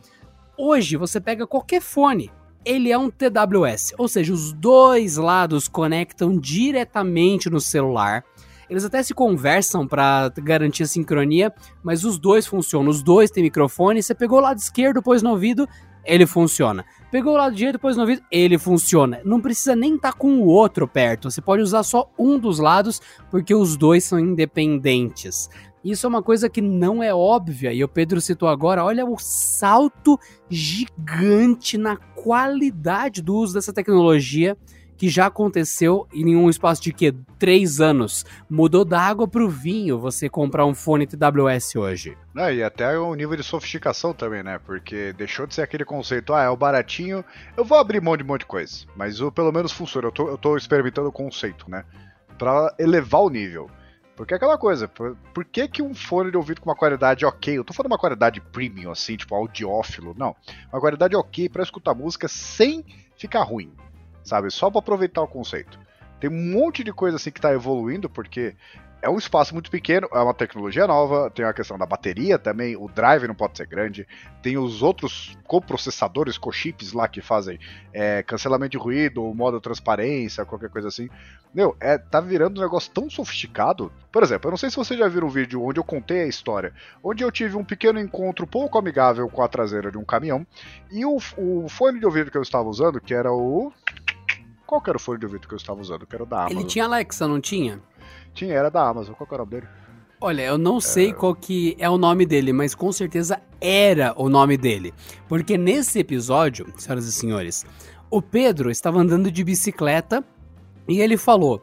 Hoje você pega qualquer fone. Ele é um TWS, ou seja, os dois lados conectam diretamente no celular eles até se conversam para garantir a sincronia, mas os dois funcionam. Os dois têm microfone. Você pegou o lado esquerdo, pôs no ouvido, ele funciona. Pegou o lado direito, pôs no ouvido, ele funciona. Não precisa nem estar tá com o outro perto. Você pode usar só um dos lados, porque os dois são independentes. Isso é uma coisa que não é óbvia, e o Pedro citou agora, olha o salto gigante na qualidade do uso dessa tecnologia que já aconteceu em um espaço de que três anos. Mudou da água para o vinho você comprar um fone TWS hoje. Não, e até o nível de sofisticação também, né? Porque deixou de ser aquele conceito, ah, é o baratinho, eu vou abrir mão de um monte de coisa. Mas o, pelo menos funciona, eu tô, eu tô experimentando o conceito, né? Para elevar o nível. Porque é aquela coisa, por, por, que, que um fone de ouvido com uma qualidade ok, eu tô falando uma qualidade premium, assim, tipo audiófilo, não. Uma qualidade ok para escutar música sem ficar ruim sabe? Só para aproveitar o conceito. Tem um monte de coisa assim que está evoluindo, porque é um espaço muito pequeno, é uma tecnologia nova, tem a questão da bateria também, o drive não pode ser grande, tem os outros coprocessadores, co-chips lá que fazem é, cancelamento de ruído, modo transparência, qualquer coisa assim. Meu, é, tá virando um negócio tão sofisticado. Por exemplo, eu não sei se vocês já viram um vídeo onde eu contei a história, onde eu tive um pequeno encontro pouco amigável com a traseira de um caminhão, e o, o fone de ouvido que eu estava usando, que era o qual que era o fone de ouvido que eu estava usando? Que era da Amazon. Ele tinha Alexa, não tinha? Tinha, era da Amazon. Qual que era o nome dele? Olha, eu não sei é... qual que é o nome dele, mas com certeza era o nome dele. Porque nesse episódio, senhoras e senhores, o Pedro estava andando de bicicleta e ele falou: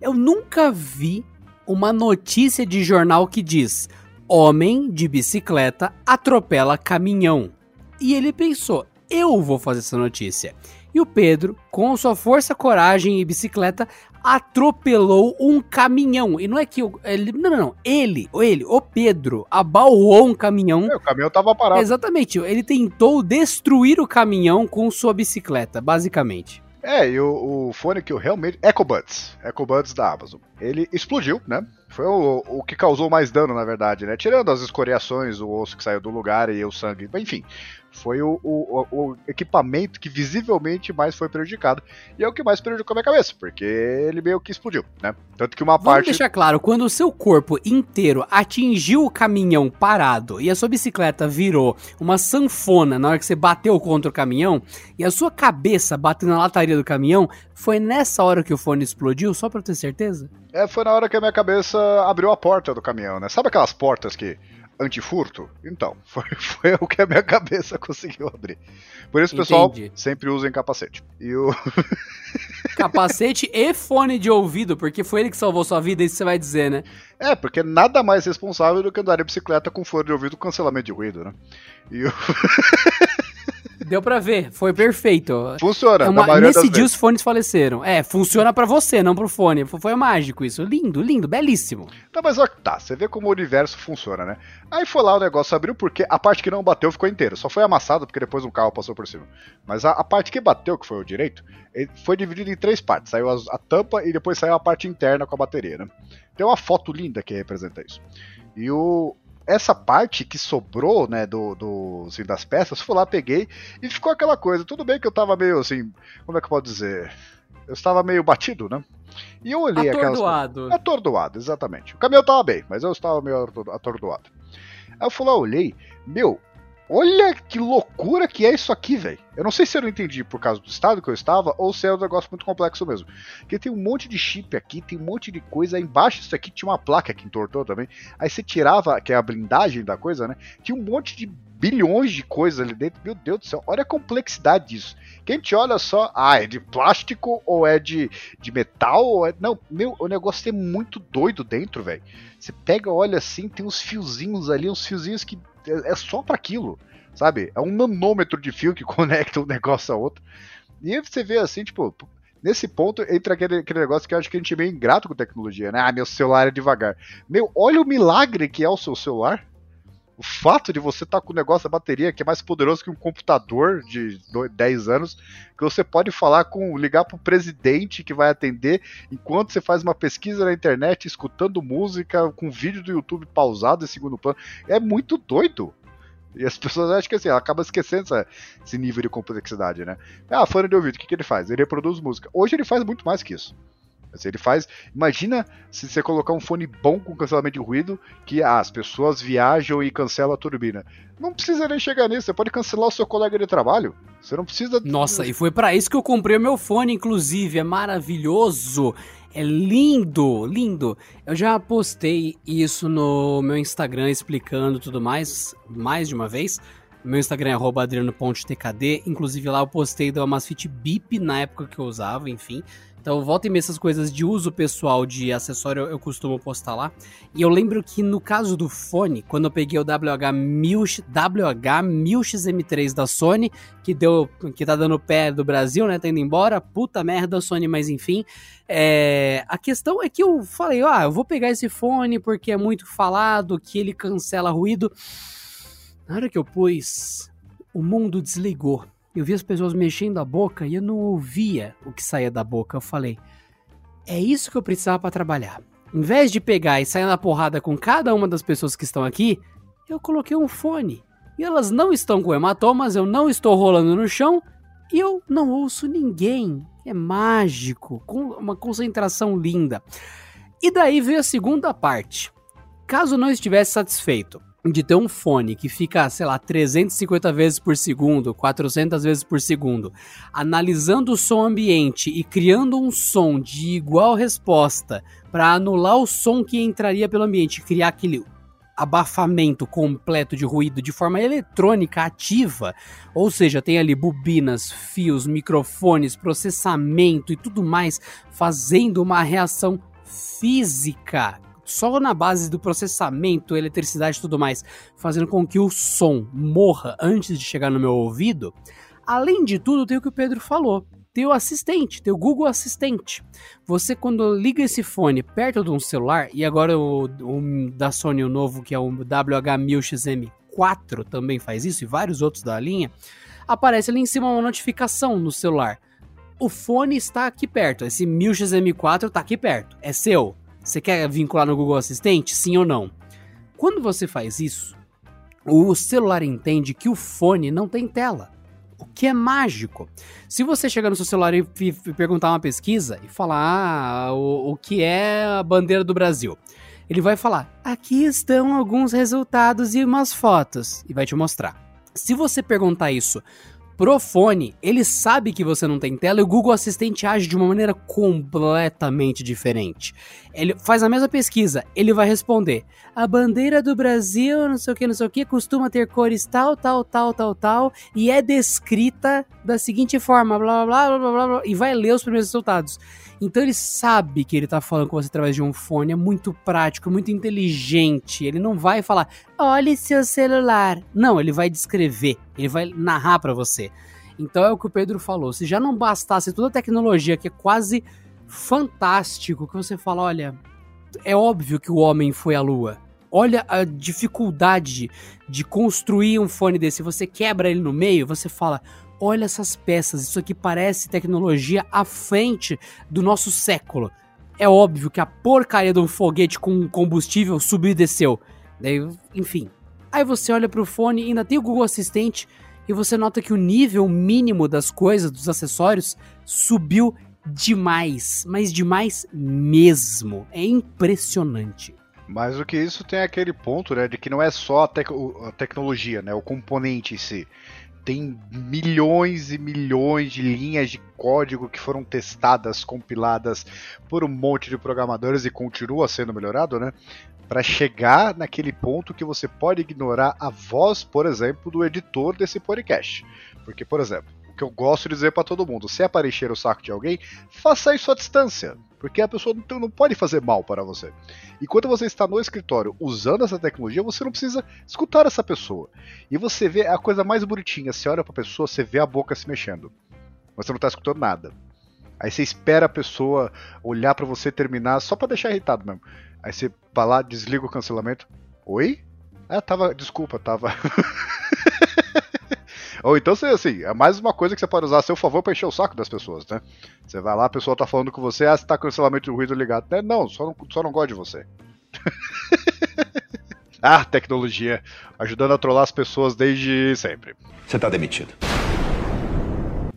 Eu nunca vi uma notícia de jornal que diz: Homem de bicicleta atropela caminhão. E ele pensou: Eu vou fazer essa notícia. E o Pedro, com sua força, coragem e bicicleta, atropelou um caminhão. E não é que ele, não, não, não, ele, ele, o Pedro, abalou um caminhão. É, o caminhão tava parado. Exatamente, ele tentou destruir o caminhão com sua bicicleta, basicamente. É, e o, o fone que eu realmente. EcoBuds. EcoBuds da Amazon. Ele explodiu, né? Foi o, o que causou mais dano, na verdade, né? Tirando as escoriações, o osso que saiu do lugar e o sangue. Enfim, foi o, o, o, equipamento que visivelmente mais foi prejudicado. E é o que mais prejudicou a minha cabeça, porque ele meio que explodiu, né? Tanto que uma Vamos parte. deixar claro, quando o seu corpo inteiro atingiu o caminhão parado e a sua bicicleta virou uma sanfona na hora que você bateu contra o caminhão, e a sua cabeça bateu na lataria do caminhão, foi nessa hora que o fone explodiu, só pra eu ter certeza? É, foi na hora que a minha cabeça abriu a porta do caminhão, né? Sabe aquelas portas que antifurto? Então, foi, foi o que a minha cabeça conseguiu abrir. Por isso, pessoal, sempre usem capacete. E o. capacete e fone de ouvido, porque foi ele que salvou sua vida, isso você vai dizer, né? É, porque nada mais responsável do que andar de bicicleta com fone de ouvido com cancelamento de ruído, né? E o. Deu pra ver, foi perfeito. Funciona, é uma, Nesse dia os fones faleceram. É, funciona para você, não pro fone. Foi mágico isso. Lindo, lindo, belíssimo. Tá, mas ó, tá, você vê como o universo funciona, né? Aí foi lá o negócio abriu porque a parte que não bateu ficou inteira. Só foi amassado porque depois um carro passou por cima. Mas a, a parte que bateu, que foi o direito, foi dividido em três partes. Saiu a, a tampa e depois saiu a parte interna com a bateria, né? Tem uma foto linda que representa isso. E o, essa parte que sobrou, né, do, do assim, das peças, fui lá, peguei e ficou aquela coisa. Tudo bem que eu tava meio assim, como é que eu posso dizer? Eu estava meio batido, né? E eu olhei atordoado. aquelas. Atordoado, exatamente. O caminhão tava bem, mas eu estava meio atordoado. Aí eu fui lá, olhei, meu, Olha que loucura que é isso aqui, velho. Eu não sei se eu não entendi por causa do estado que eu estava ou se é um negócio muito complexo mesmo. Porque tem um monte de chip aqui, tem um monte de coisa. Aí embaixo disso aqui tinha uma placa que entortou também. Aí você tirava, que é a blindagem da coisa, né? Tinha um monte de bilhões de coisas ali dentro. Meu Deus do céu, olha a complexidade disso. Quem te olha só, ah, é de plástico ou é de, de metal? Ou é... Não, meu, o negócio tem muito doido dentro, velho. Você pega, olha assim, tem uns fiozinhos ali, uns fiozinhos que é, é só para aquilo, sabe? É um nanômetro de fio que conecta um negócio a outro. E você vê assim, tipo, nesse ponto entra aquele, aquele negócio que eu acho que a gente é meio ingrato com tecnologia, né? Ah, meu celular é devagar. Meu, olha o milagre que é o seu celular. O fato de você estar tá com o negócio da bateria que é mais poderoso que um computador de 10 anos, que você pode falar com, ligar para o presidente que vai atender enquanto você faz uma pesquisa na internet, escutando música, com vídeo do YouTube pausado em segundo plano. É muito doido. E as pessoas acham que assim, ela acaba esquecendo essa, esse nível de complexidade, né? Ah, fone de ouvido, o que, que ele faz? Ele reproduz música. Hoje ele faz muito mais que isso. Ele faz. Imagina se você colocar um fone bom com cancelamento de ruído, que ah, as pessoas viajam e cancelam a turbina. Não precisa nem chegar nisso, você pode cancelar o seu colega de trabalho. Você não precisa. Nossa, e foi para isso que eu comprei o meu fone, inclusive. É maravilhoso. É lindo, lindo. Eu já postei isso no meu Instagram explicando tudo mais, mais de uma vez. Meu Instagram é adriano.tkd. Inclusive lá eu postei do Amazfit Bip na época que eu usava, enfim. Então, volta e meia essas coisas de uso pessoal de acessório eu, costumo postar lá. E eu lembro que no caso do fone, quando eu peguei o WH1000, WH1000XM3 da Sony, que deu que tá dando pé do Brasil, né, tá indo embora, puta merda, Sony, mas enfim. É, a questão é que eu falei, ah, eu vou pegar esse fone porque é muito falado, que ele cancela ruído. Na hora que eu pus, o mundo desligou eu vi as pessoas mexendo a boca e eu não ouvia o que saía da boca. Eu falei, é isso que eu precisava para trabalhar. Em vez de pegar e sair na porrada com cada uma das pessoas que estão aqui, eu coloquei um fone. E elas não estão com hematomas, eu não estou rolando no chão e eu não ouço ninguém. É mágico, com uma concentração linda. E daí veio a segunda parte. Caso não estivesse satisfeito, de ter um fone que fica, sei lá, 350 vezes por segundo, 400 vezes por segundo, analisando o som ambiente e criando um som de igual resposta para anular o som que entraria pelo ambiente, criar aquele abafamento completo de ruído de forma eletrônica ativa, ou seja, tem ali bobinas, fios, microfones, processamento e tudo mais fazendo uma reação física só na base do processamento, eletricidade e tudo mais, fazendo com que o som morra antes de chegar no meu ouvido. Além de tudo, tem o que o Pedro falou. Tem o assistente, tem o Google Assistente. Você, quando liga esse fone perto de um celular, e agora o, o da Sony, o novo, que é o WH1000XM4, também faz isso, e vários outros da linha, aparece ali em cima uma notificação no celular. O fone está aqui perto, esse 1000XM4 está aqui perto, é seu. Você quer vincular no Google Assistente? Sim ou não? Quando você faz isso, o celular entende que o fone não tem tela. O que é mágico. Se você chegar no seu celular e, perguntar uma pesquisa e falar ah, o, o que é a bandeira do Brasil, ele vai falar: aqui estão alguns resultados e umas fotos, e vai te mostrar. Se você perguntar isso pro fone, ele sabe que você não tem tela e o Google Assistente age de uma maneira completamente diferente. Ele faz a mesma pesquisa, ele vai responder: a bandeira do Brasil, não sei o que, não sei o que, costuma ter cores tal, tal, tal, tal, tal, e é descrita da seguinte forma, blá blá blá blá blá, blá e vai ler os primeiros resultados. Então ele sabe que ele tá falando com você através de um fone, é muito prático, muito inteligente. Ele não vai falar, olhe seu celular. Não, ele vai descrever, ele vai narrar para você. Então é o que o Pedro falou. Se já não bastasse toda a tecnologia que é quase fantástico, que você fala, olha, é óbvio que o homem foi à lua. Olha a dificuldade de construir um fone desse. Você quebra ele no meio, você fala, olha essas peças, isso aqui parece tecnologia à frente do nosso século. É óbvio que a porcaria de um foguete com combustível subiu e desceu. Daí, enfim. Aí você olha para o fone, ainda tem o Google Assistente e você nota que o nível mínimo das coisas, dos acessórios, subiu demais, mas demais mesmo. É impressionante. Mais do que isso, tem aquele ponto, né, de que não é só a, tec a tecnologia, né, o componente em si tem milhões e milhões de linhas de código que foram testadas, compiladas por um monte de programadores e continua sendo melhorado, né? Para chegar naquele ponto que você pode ignorar a voz, por exemplo, do editor desse podcast. Porque, por exemplo, que eu gosto de dizer para todo mundo: se para encher o saco de alguém, faça isso à distância, porque a pessoa não, pode fazer mal para você. E quando você está no escritório usando essa tecnologia, você não precisa escutar essa pessoa. E você vê a coisa mais bonitinha: você olha para a pessoa, você vê a boca se mexendo, mas você não está escutando nada. Aí você espera a pessoa olhar para você terminar só para deixar irritado mesmo. Aí você vai lá, desliga o cancelamento. Oi? Ah, tava. Desculpa, tava. Ou então, você, assim, é mais uma coisa que você pode usar a seu favor pra encher o saco das pessoas, né? Você vai lá, a pessoa tá falando com você, ah, você tá com o cancelamento de ruído ligado. Né? Não, só não, só não gosto de você. ah, tecnologia. Ajudando a trollar as pessoas desde sempre. Você tá demitido.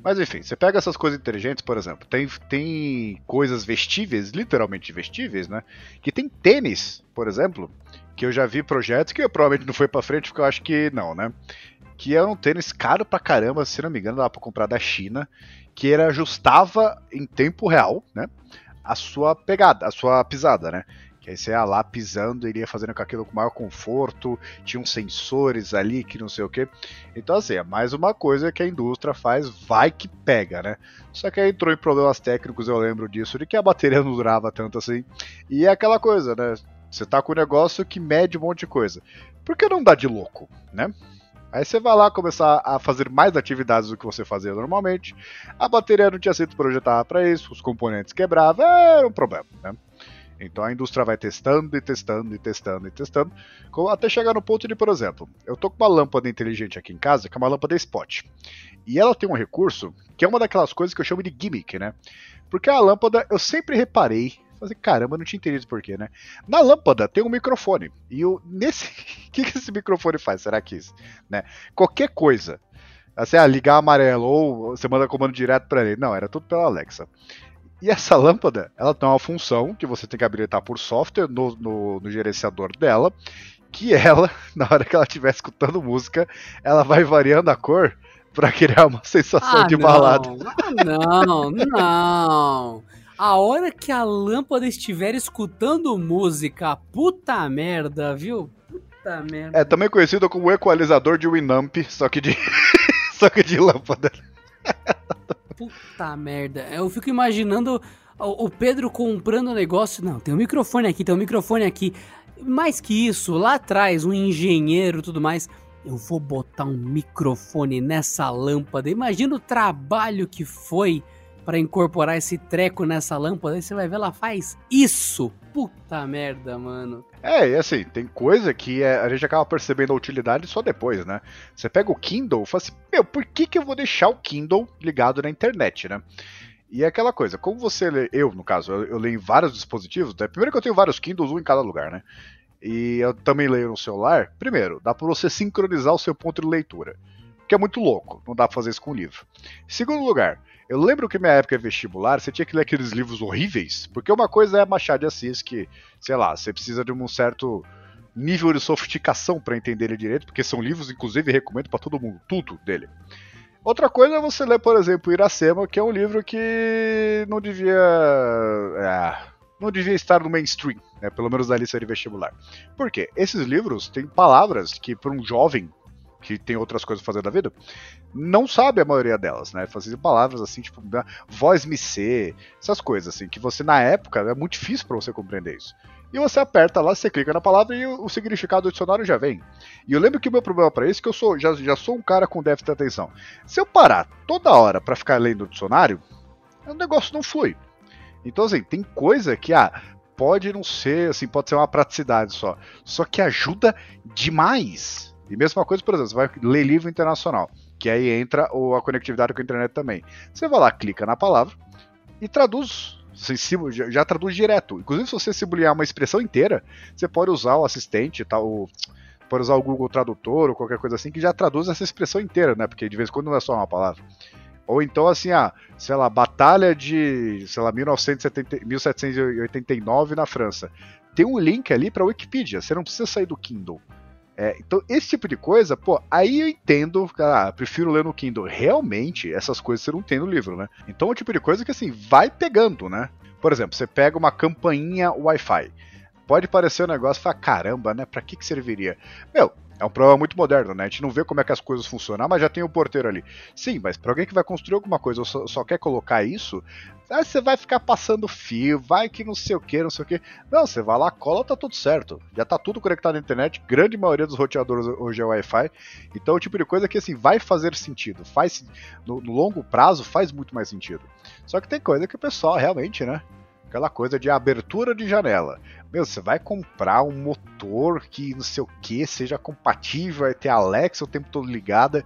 Mas enfim, você pega essas coisas inteligentes, por exemplo, tem, tem coisas vestíveis, literalmente vestíveis, né? Que tem tênis, por exemplo, que eu já vi projetos que provavelmente não foi pra frente, porque eu acho que não, né? Que era um tênis caro pra caramba, se não me engano, dava pra comprar da China, que ele ajustava em tempo real, né? A sua pegada, a sua pisada, né? Que aí você ia lá pisando, iria fazendo com aquilo com maior conforto, tinha uns sensores ali que não sei o que. Então, assim, é mais uma coisa que a indústria faz, vai que pega, né? Só que aí entrou em problemas técnicos, eu lembro disso, de que a bateria não durava tanto assim. E é aquela coisa, né? Você tá com um negócio que mede um monte de coisa. Por que não dá de louco, né? Aí você vai lá começar a fazer mais atividades do que você fazia normalmente. A bateria não tinha sido projetada para isso, os componentes quebravam, era um problema, né? Então a indústria vai testando e testando e testando e testando, até chegar no ponto de, por exemplo, eu tô com uma lâmpada inteligente aqui em casa, que é uma lâmpada spot. E ela tem um recurso que é uma daquelas coisas que eu chamo de gimmick, né? Porque a lâmpada, eu sempre reparei, falei, caramba, não tinha entendido porquê, né? Na lâmpada tem um microfone. E o nesse, o que, que esse microfone faz? Será que isso, né? Qualquer coisa, assim, ah, ligar amarelo ou você manda comando direto para ele. Não, era tudo pela Alexa. E essa lâmpada, ela tem uma função que você tem que habilitar por software no, no, no gerenciador dela, que ela, na hora que ela estiver escutando música, ela vai variando a cor para criar uma sensação Ah, de não. balada. Ah, não, não. A hora que a lâmpada estiver escutando música, puta merda, viu? Puta merda. É também conhecido como equalizador de Winamp, só que de só que de lâmpada. Puta merda. Eu fico imaginando o Pedro comprando o negócio. Não, tem um microfone aqui, tem um microfone aqui. Mais que isso, lá atrás, um engenheiro e tudo mais. Eu vou botar um microfone nessa lâmpada. Imagina o trabalho que foi pra incorporar esse treco nessa lâmpada. Aí você vai ver, ela faz isso. Puta merda, mano. É, e assim, tem coisa que é- a gente acaba percebendo a utilidade só depois, né? Você pega o Kindle e fala assim, meu, por que, que eu vou deixar o Kindle ligado na internet, né? E é aquela coisa, como você lê, eu no caso, eu, eu leio em vários dispositivos, né? primeiro que eu tenho vários Kindles, um em cada lugar, né? E eu também leio no celular. Primeiro, dá pra você sincronizar o seu ponto de leitura, que é muito louco, não dá pra fazer isso com livro. Segundo lugar, eu lembro que minha época de vestibular, você tinha que ler aqueles livros horríveis, porque uma coisa é Machado de Assis, que, sei lá, você precisa de um certo nível de sofisticação para entender ele direito, porque são livros, inclusive, recomendo para todo mundo, tudo dele. Outra coisa é você ler, por exemplo, Iracema, que é um livro que não devia. é, não devia estar no mainstream, né, pelo menos na lista de vestibular. Por quê? Esses livros têm palavras que, para um jovem que tem outras coisas pra fazer da vida, não sabe a maioria delas, né? Fazendo palavras assim, tipo, né, voz me ser, essas coisas assim, que você na época é muito difícil para você compreender isso. E você aperta lá, você clica na palavra e o, significado do dicionário já vem. E eu lembro que o meu problema para isso é que eu sou, já, já sou um cara com déficit de atenção. Se eu parar toda hora para ficar lendo o dicionário, o negócio não flui. Então, assim, tem coisa que, ah, pode não ser, assim, pode ser uma praticidade só. Só que ajuda demais. E mesma coisa, por exemplo, você vai ler livro internacional, que aí entra a conectividade com a internet também. Você vai lá, clica na palavra e traduz. Já, traduz direto. Inclusive, se você sublinhar uma expressão inteira, você pode usar o assistente, tá, pode usar o Google Tradutor ou qualquer coisa assim, que já traduz essa expressão inteira, né? Porque de vez em quando não é só uma palavra. Ou então, assim, ah, sei lá, Batalha de, sei lá, 1970, 1789 na França. Tem um link ali para Wikipedia, você não precisa sair do Kindle. É, então, esse tipo de coisa, pô, aí eu entendo, ah, prefiro ler no Kindle. Realmente, essas coisas você não tem no livro, né? Então, é o tipo de coisa que, assim, vai pegando, né? Por exemplo, você pega uma campainha Wi-Fi. Pode parecer um negócio e caramba, né? Pra que, que serviria? Meu, é um problema muito moderno, né? A gente não vê como é que as coisas funcionam, ah, mas já tem o porteiro ali. Sim, mas pra alguém que vai construir alguma coisa ou só, só quer colocar isso, aí você vai ficar passando fio, vai que não sei o que, não sei o que. Não, você vai lá, cola, tá tudo certo. Já tá tudo conectado à internet, grande maioria dos roteadores hoje é Wi-Fi. Então o tipo de coisa que assim vai fazer sentido. Faz no, no longo prazo faz muito mais sentido. Só que tem coisa que o pessoal realmente, né? Aquela coisa de abertura de janela. Meu, você vai comprar um motor que não sei o que seja compatível, vai ter Alexa o tempo todo ligada.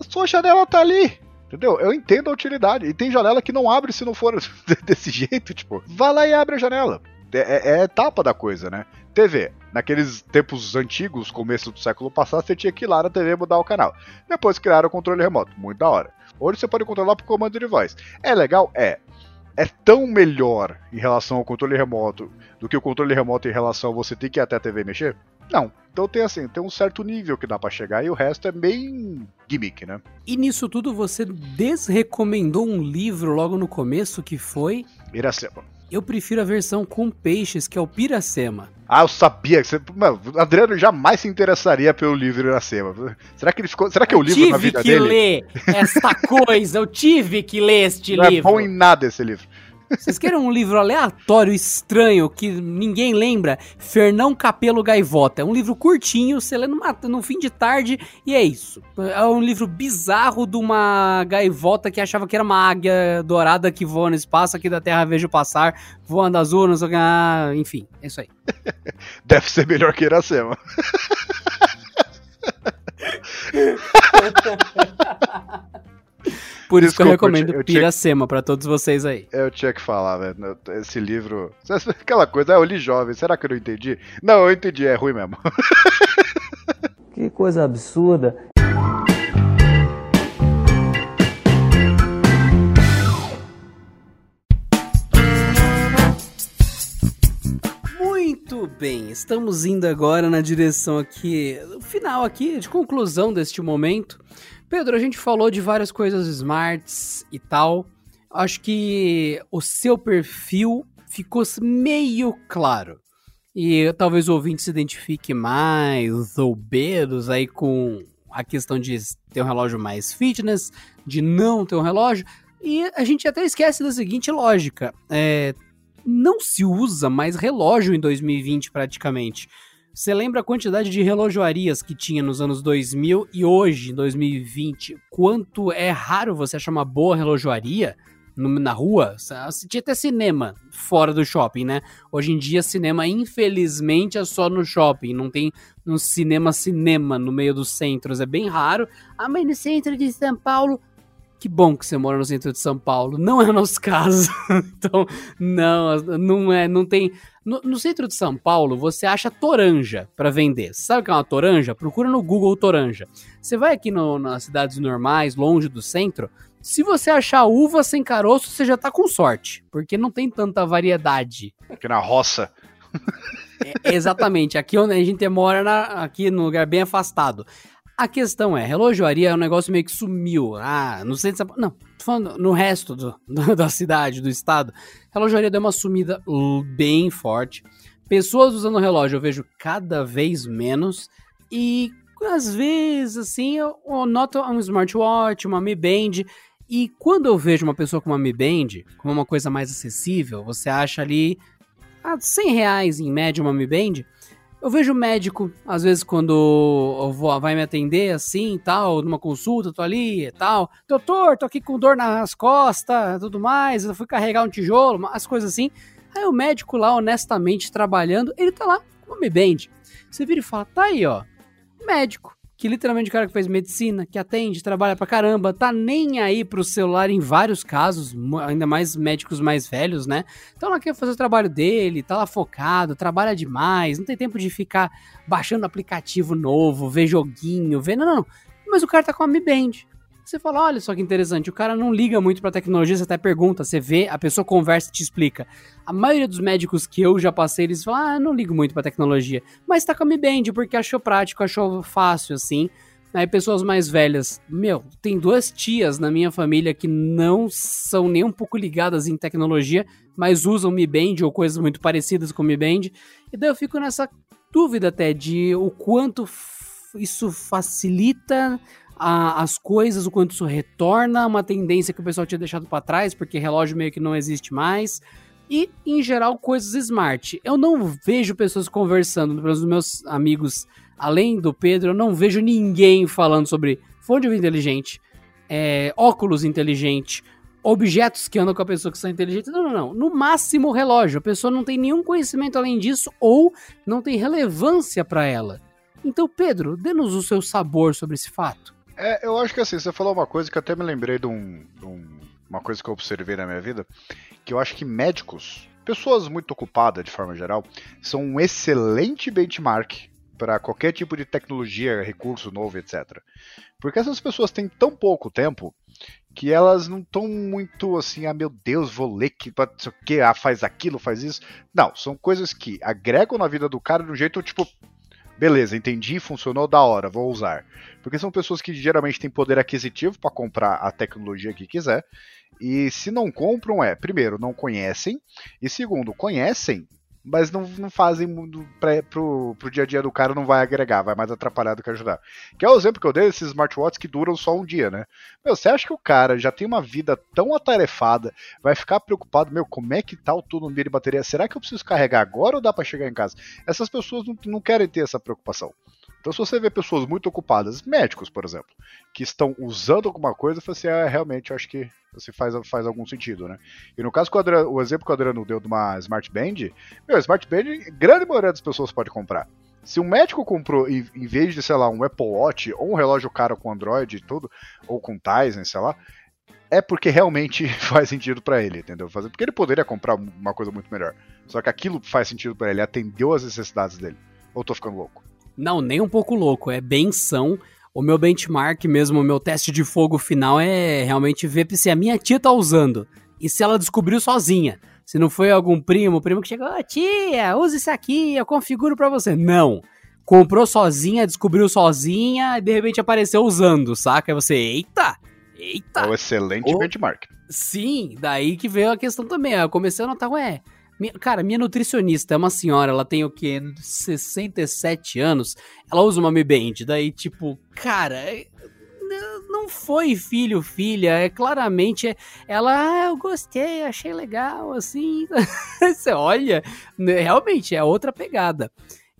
A sua janela tá ali. Entendeu? Eu entendo a utilidade. E tem janela que não abre se não for desse jeito, tipo. Vai lá e abre a janela. É, é, é etapa da coisa, né? TV. Naqueles tempos antigos, começo do século passado, você tinha que ir lá na TV mudar o canal. Depois criaram o controle remoto. Muito da hora. Hoje você pode controlar por comando de voz. É legal? É. É tão melhor em relação ao controle remoto do que o controle remoto em relação a você ter que ir até a TV mexer? Não. Então tem assim, tem um certo nível que dá para chegar e o resto é bem gimmick, né? E nisso tudo você desrecomendou um livro logo no começo que foi Iracema. Eu prefiro a versão com peixes, que é o Piracema. Ah, eu sabia que você. Mano, Adriano jamais se interessaria pelo livro Iracema. Será que ele ficou. Será que eu, livro na vida dele? Eu tive que ler esta coisa, eu tive que ler este Não livro. Não é bom em nada esse livro. Vocês querem um livro aleatório, estranho, que ninguém lembra? Fernão Capelo Gaivota. É um livro curtinho, você lê numa, no fim de tarde e é isso. É um livro bizarro de uma gaivota que achava que era uma águia dourada que voa no espaço, aqui da Terra vejo passar, voando azul, não sei o que. Ah, enfim, é isso aí. Deve ser melhor que Iracema. Por isso Desculpa, que eu recomendo eu, eu Piracema para todos vocês aí. Eu tinha que falar, velho. Esse livro. Aquela coisa, ah, eu li jovem, será que eu não entendi? Não, eu entendi, é ruim mesmo. que coisa absurda. Muito bem, estamos indo agora na direção aqui, final aqui, de conclusão deste momento. Pedro, a gente falou de várias coisas smarts e tal. Acho que o seu perfil ficou meio claro. E talvez o ouvinte se identifique mais ou menos aí com a questão de ter um relógio mais fitness, de não ter um relógio. E a gente até esquece da seguinte lógica: é, não se usa mais relógio em 2020 praticamente. Você lembra a quantidade de relojoarias que tinha nos anos 2000 e hoje, em 2020? Quanto é raro você achar uma boa relojoaria na rua? Tinha até cinema fora do shopping, né? Hoje em dia, cinema, infelizmente, é só no shopping. Não tem um cinema-cinema no meio dos centros. É bem raro. Ah, mas no centro de São Paulo que bom que você mora no centro de São Paulo. Não é o nosso caso. então, não, não é, não tem. No, no, centro de São Paulo, você acha toranja para vender. Sabe o que é uma toranja? Procura no Google toranja. Você vai aqui no, nas cidades normais, longe do centro. Se você achar uva sem caroço, você já tá com sorte, porque não tem tanta variedade. Aqui na roça. É, exatamente, aqui onde a gente mora, na, aqui no lugar bem afastado. A questão é, relojoaria é um negócio meio que sumiu. Ah, não sei se... Não, tô falando no resto do, do, da cidade, do estado. Relojoaria deu uma sumida bem forte. Pessoas usando relógio eu vejo cada vez menos. E às vezes, assim, eu, eu noto um smartwatch, uma Mi Band. E quando eu vejo uma pessoa com uma Mi Band, como uma coisa mais acessível, você acha ali a 100 reais em média uma Mi Band eu vejo médico, às vezes, quando vou, vai me atender assim tal, numa consulta, tô ali e tal. Doutor, tô aqui com dor nas costas, tudo mais, eu fui carregar um tijolo, as coisas assim. Aí o médico lá, honestamente, trabalhando, ele tá lá com Mi Band. Você vira e fala, tá aí, ó, médico que literalmente o cara que faz medicina, que atende, trabalha pra caramba, tá nem aí pro celular em vários casos, ainda mais médicos mais velhos, né? Então ela quer fazer o trabalho dele, tá lá focado, trabalha demais, não tem tempo de ficar baixando aplicativo novo, ver joguinho, ver. Não, não, não. Mas o cara tá com a Mi Band. Você fala, olha só que interessante, o cara não liga muito pra tecnologia, você até pergunta, você vê, a pessoa conversa e te explica. A maioria dos médicos que eu já passei, eles falam, ah, não ligo muito pra tecnologia. Mas tá com a Mi Band, porque achou prático, achou fácil, assim. Aí pessoas mais velhas, meu, tem duas tias na minha família que não são nem um pouco ligadas em tecnologia, mas usam Mi Band ou coisas muito parecidas com Mi Band. E daí eu fico nessa dúvida até de o quanto isso facilita a, as coisas, o quanto isso retorna uma tendência que o pessoal tinha deixado para trás, porque relógio meio que não existe mais. E, em geral, coisas smart. Eu não vejo pessoas conversando, pelos meus amigos, além do Pedro, eu não vejo ninguém falando sobre fone de ouvido inteligente, é, óculos inteligente, objetos que andam com a pessoa que são inteligentes. Não, não, não. No máximo relógio. A pessoa não tem nenhum conhecimento além disso ou não tem relevância para ela. Então, Pedro, dê-nos o seu sabor sobre esse fato. É, eu acho que assim, você falou uma coisa que até me lembrei de, um, de um, uma coisa que eu observei na minha vida, que eu acho que médicos, pessoas muito ocupadas de forma geral, são um excelente benchmark para qualquer tipo de tecnologia, recurso novo, etc. Porque essas pessoas têm tão pouco tempo que elas não estão muito assim, ah meu Deus, vou ler que sei o que, ah, faz aquilo, faz isso. Não, são coisas que agregam na vida do cara de um jeito tipo, beleza, entendi, funcionou da hora, vou usar. Porque são pessoas que geralmente têm poder aquisitivo para comprar a tecnologia que quiser. E se não compram, é, primeiro, não conhecem, e segundo, conhecem, mas não, não fazem para pro, pro dia a dia do cara, não vai agregar, vai mais atrapalhar do que ajudar. Que é o exemplo que eu dei desses smartwatches que duram só um dia, né? Meu, você acha que o cara já tem uma vida tão atarefada, vai ficar preocupado, meu, como é que tá o túnel de bateria? Será que eu preciso carregar agora ou dá para chegar em casa? Essas pessoas não, não querem ter essa preocupação. Então, se você vê pessoas muito ocupadas, médicos, por exemplo, que estão usando alguma coisa, você assim, ah, realmente, acho que se faz, faz algum sentido, né? E no caso o, Adriano, o exemplo que o Adriano deu de uma Smart Band, meu, Smart Band, grande maioria das pessoas pode comprar. Se um médico comprou, em, vez de, sei lá, um Apple Watch ou um relógio caro com Android e tudo, ou com Tizen, sei lá, é porque realmente faz sentido para ele, entendeu? Porque ele poderia comprar uma coisa muito melhor. Só que aquilo faz sentido para ele, atendeu às necessidades dele. Ou tô ficando louco? Não, nem um pouco louco. É benção. O meu benchmark mesmo, o meu teste de fogo final é realmente ver se a minha tia tá usando. E se ela descobriu sozinha. Se não foi algum primo, primo que chegou, oh, tia, use isso aqui, eu configuro para você. Não. Comprou sozinha, descobriu sozinha e de repente apareceu usando, saca? Aí você, eita, eita. É um excelente oh, benchmark. Sim, daí que veio a questão também. Eu comecei a notar, ué, minha, cara, minha nutricionista é uma senhora, ela tem o quê? 67 anos. Ela usa uma Mi Band. Daí, tipo, cara, é, não foi filho, filha. É claramente. Ela, ah, eu gostei, achei legal, assim. Você olha, né, realmente é outra pegada.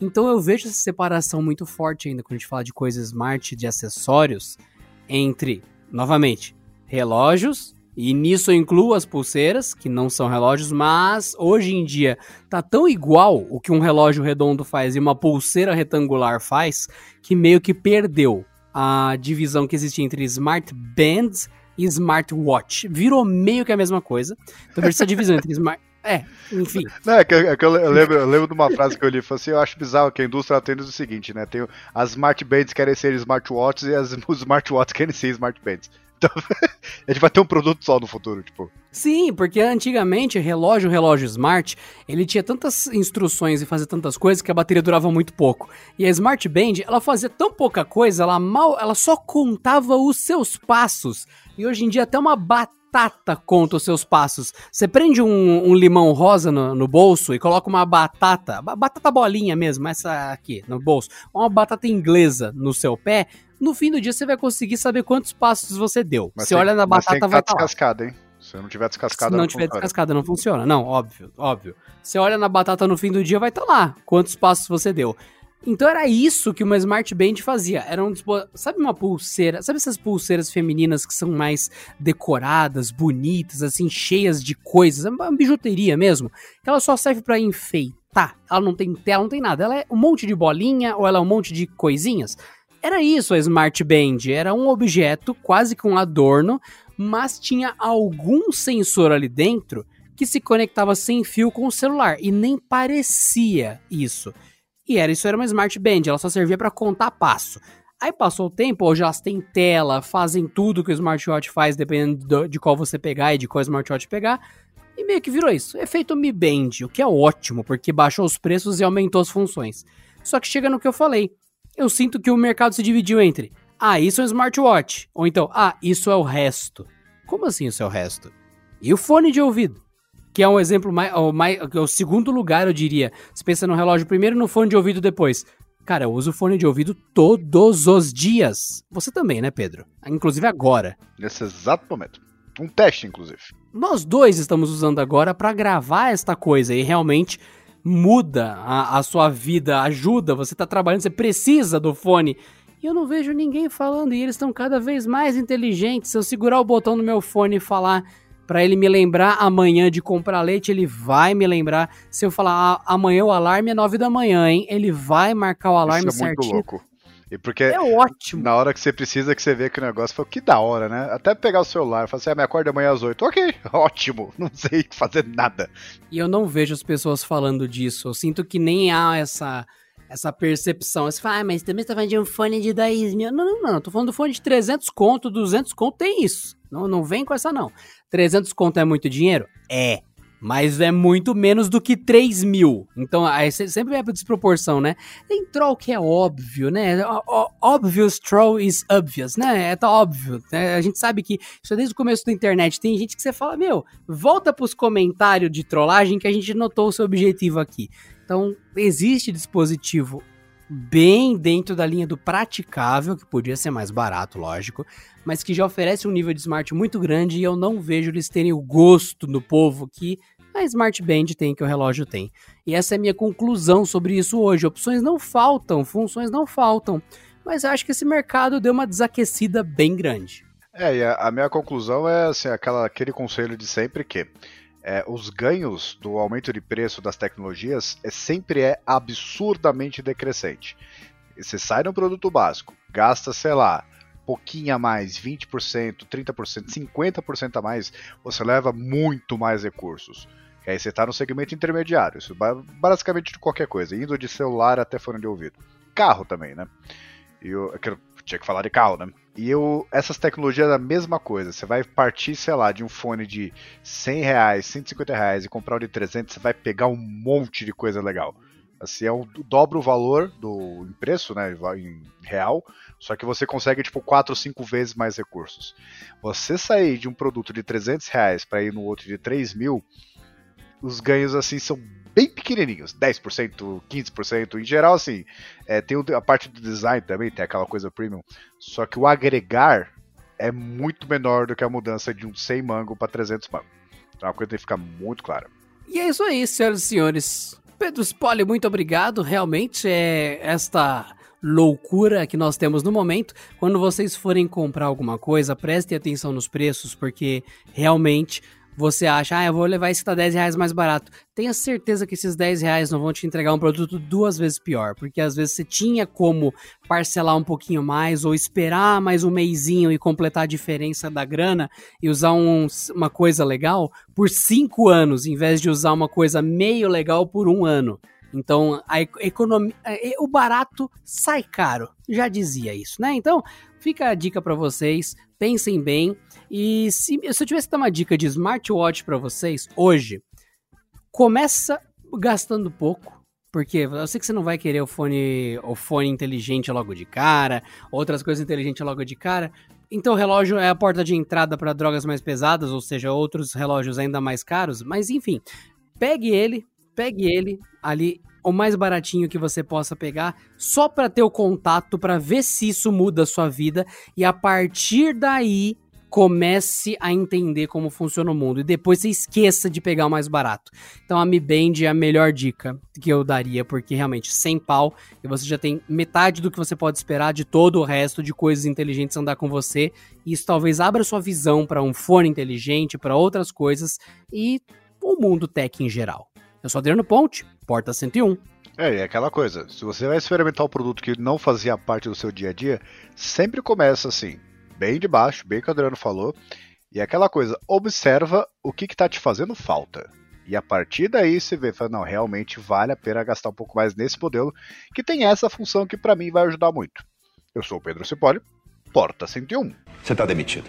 Então eu vejo essa separação muito forte ainda quando a gente fala de coisas smart, de acessórios, entre, novamente, relógios e nisso eu incluo as pulseiras, que não são relógios, mas hoje em dia tá tão igual o que um relógio redondo faz e uma pulseira retangular faz, que meio que perdeu a divisão que existia entre smart bands e smartwatch. Virou meio que a mesma coisa. Então essa divisão entre smart é, enfim. Não, é que, é que eu, lembro, eu, lembro, de uma frase que eu li, falei assim, eu acho bizarro que a indústria atende o seguinte, né? Tem as smart bands querem ser smartwatches e as smartwatches querem ser smart bands. Então, a gente vai ter um produto só no futuro, tipo. Sim, porque antigamente relógio, relógio smart, ele tinha tantas instruções e fazia tantas coisas que a bateria durava muito pouco. E a Smart Band, ela fazia tão pouca coisa, ela mal, ela só contava os seus passos. E hoje em dia até uma batata conta os seus passos. Você prende um, um limão rosa no, no, bolso e coloca uma batata, batata bolinha mesmo, essa aqui no bolso, uma batata inglesa no seu pé, no fim do dia você vai conseguir saber quantos passos você deu. Mas você tem, olha na batata, tá vai estar tá descascada, hein? Se não tiver descascada, Se não, não tiver funciona. descascada, não funciona. Não, óbvio, óbvio. Você olha na batata no fim do dia, vai estar tá lá quantos passos você deu. Então era isso que uma Smart Band fazia. Era um, sabe uma pulseira, sabe essas pulseiras femininas que são mais decoradas, bonitas, assim, cheias de coisas, uma bijuteria mesmo, que ela só serve para enfeitar. Ela não tem tela, não tem nada. Ela é um monte de bolinha ou ela é um monte de coisinhas. Era isso a Smart Band, era um objeto quase que um adorno, mas tinha algum sensor ali dentro que se conectava sem fio com o celular e nem parecia isso. E era isso era uma Smart Band, ela só servia para contar passo. Aí passou o tempo, hoje elas têm tela, fazem tudo que o smartwatch faz, dependendo de qual você pegar e de qual smartwatch pegar. E meio que virou isso. Efeito Mi Band, o que é ótimo, porque baixou os preços e aumentou as funções. Só que chega no que eu falei eu sinto que o mercado se dividiu entre ah, isso é um smartwatch, ou então, ah, isso é o resto. Como assim isso é o resto? E o fone de ouvido? Que é um exemplo mais, o, mais, é o segundo lugar, eu diria. Você pensa no relógio primeiro no fone de ouvido depois. Cara, eu uso fone de ouvido todos os dias. Você também, né, Pedro? Inclusive agora. Nesse exato momento. Um teste, inclusive. Nós dois estamos usando agora para gravar esta coisa e realmente muda a, a sua vida, ajuda, você tá trabalhando, você precisa do fone. E eu não vejo ninguém falando, e eles estão cada vez mais inteligentes. Se eu segurar o botão do meu fone e falar, Pra ele me lembrar amanhã de comprar leite, ele vai me lembrar. Se eu falar ah, amanhã o alarme é 9 da manhã, hein? Ele vai marcar o alarme Isso é muito certinho. louco. E porque É ótimo. na hora que você precisa que você vê que o negócio foi que da hora, né? Até pegar o celular, falar assim, ah, me acorda amanhã às 8. Ok, ótimo, não sei fazer nada. E eu não vejo as pessoas falando disso. Eu sinto que nem há essa, essa percepção. Você fala, ah, mas também você tá falando de um fone de 10 mil. Não, não, não. Eu tô falando do fone de 300 conto, 200 conto, tem isso. Não, não vem com essa, não. 300 conto é muito dinheiro? É. Mas é muito menos do que 3 mil. Então, aí sempre pra desproporção, né? Tem troll que é óbvio, né? Obvious troll is obvious, né? É tá óbvio. né? A gente sabe que isso é desde o começo da internet. Tem gente que você fala, meu, volta pros comentários de trollagem que a gente notou o seu objetivo aqui. Então, existe dispositivo bem dentro da linha do praticável, que podia ser mais barato, lógico, mas que já oferece um nível de smart muito grande e eu não vejo eles terem o gosto no povo que a Smart Band tem, que o relógio tem. E essa é a minha conclusão sobre isso hoje. Opções não faltam, funções não faltam, mas acho que esse mercado deu uma desaquecida bem grande. É, e a, a minha conclusão é assim, aquela, aquele conselho de sempre que é, os ganhos do aumento de preço das tecnologias é, sempre é absurdamente decrescente. Você sai no produto básico, gasta, sei lá, pouquinho a mais, 20%, 30%, 50% a mais, você leva muito mais recursos. E aí você está no segmento intermediário, isso ba- basicamente de qualquer coisa, indo de celular até fone de ouvido. Carro também, né? E eu, é que eu tinha que falar de carro, né? E eu, essas tecnologias é a mesma coisa. Você vai partir, sei lá, de um fone de 100 reais, 150 reais e comprar um de 300, você vai pegar um monte de coisa legal. Assim, é o dobra o valor do em preço, né, em real, só que você consegue, tipo, 4 ou 5 vezes mais recursos. Você sair de um produto de 300 reais para ir no outro de 3 mil, os ganhos, assim, são bem pequenininhos, 10%, 15%, em geral, assim, é, tem a parte do design também, tem aquela coisa premium, só que o agregar é muito menor do que a mudança de um 100 mango para 300 mango. Então é uma coisa que tem que ficar muito clara. E é isso aí, senhoras e senhores. Pedro Spoli, muito obrigado. Realmente é esta loucura que nós temos no momento. Quando vocês forem comprar alguma coisa, prestem atenção nos preços, porque realmente você acha, ah, eu vou levar esse que tá 10 reais mais barato. Tenha certeza que esses 10 reais não vão te entregar um produto duas vezes pior, porque às vezes você tinha como parcelar um pouquinho mais ou esperar mais um meizinho e completar a diferença da grana e usar um- uma coisa legal por cinco anos, em vez de usar uma coisa meio legal por um ano. Então, a economia, o barato sai caro. Já dizia isso, né? Então, fica a dica pra vocês, pensem bem. E se, se eu tivesse que dar uma dica de smartwatch pra vocês hoje, começa gastando pouco. Porque eu sei que você não vai querer o fone, o fone inteligente logo de cara, outras coisas inteligentes logo de cara. Então o relógio é a porta de entrada para drogas mais pesadas, ou seja, outros relógios ainda mais caros. Mas enfim, pegue ele, pegue ele ali o mais baratinho que você possa pegar, só para ter o contato, para ver se isso muda a sua vida e a partir daí comece a entender como funciona o mundo e depois você esqueça de pegar o mais barato. Então a Mi Band é a melhor dica que eu daria, porque realmente sem pau e você já tem metade do que você pode esperar de todo o resto de coisas inteligentes andar com você. E isso talvez abra sua visão para um fone inteligente, para outras coisas e o mundo tech em geral. Eu sou Adriano Ponte, Porta 101. É, é aquela coisa, se você vai experimentar um produto que não fazia parte do seu dia a dia, sempre começa assim, bem de baixo, bem que o Adriano falou, e é aquela coisa, observa o que, que tá te fazendo falta. E a partir daí você vê, fala, não, realmente vale a pena gastar um pouco mais nesse modelo, que tem essa função que para mim vai ajudar muito. Eu sou o Pedro Cipoli, Porta 101. Você tá demitido.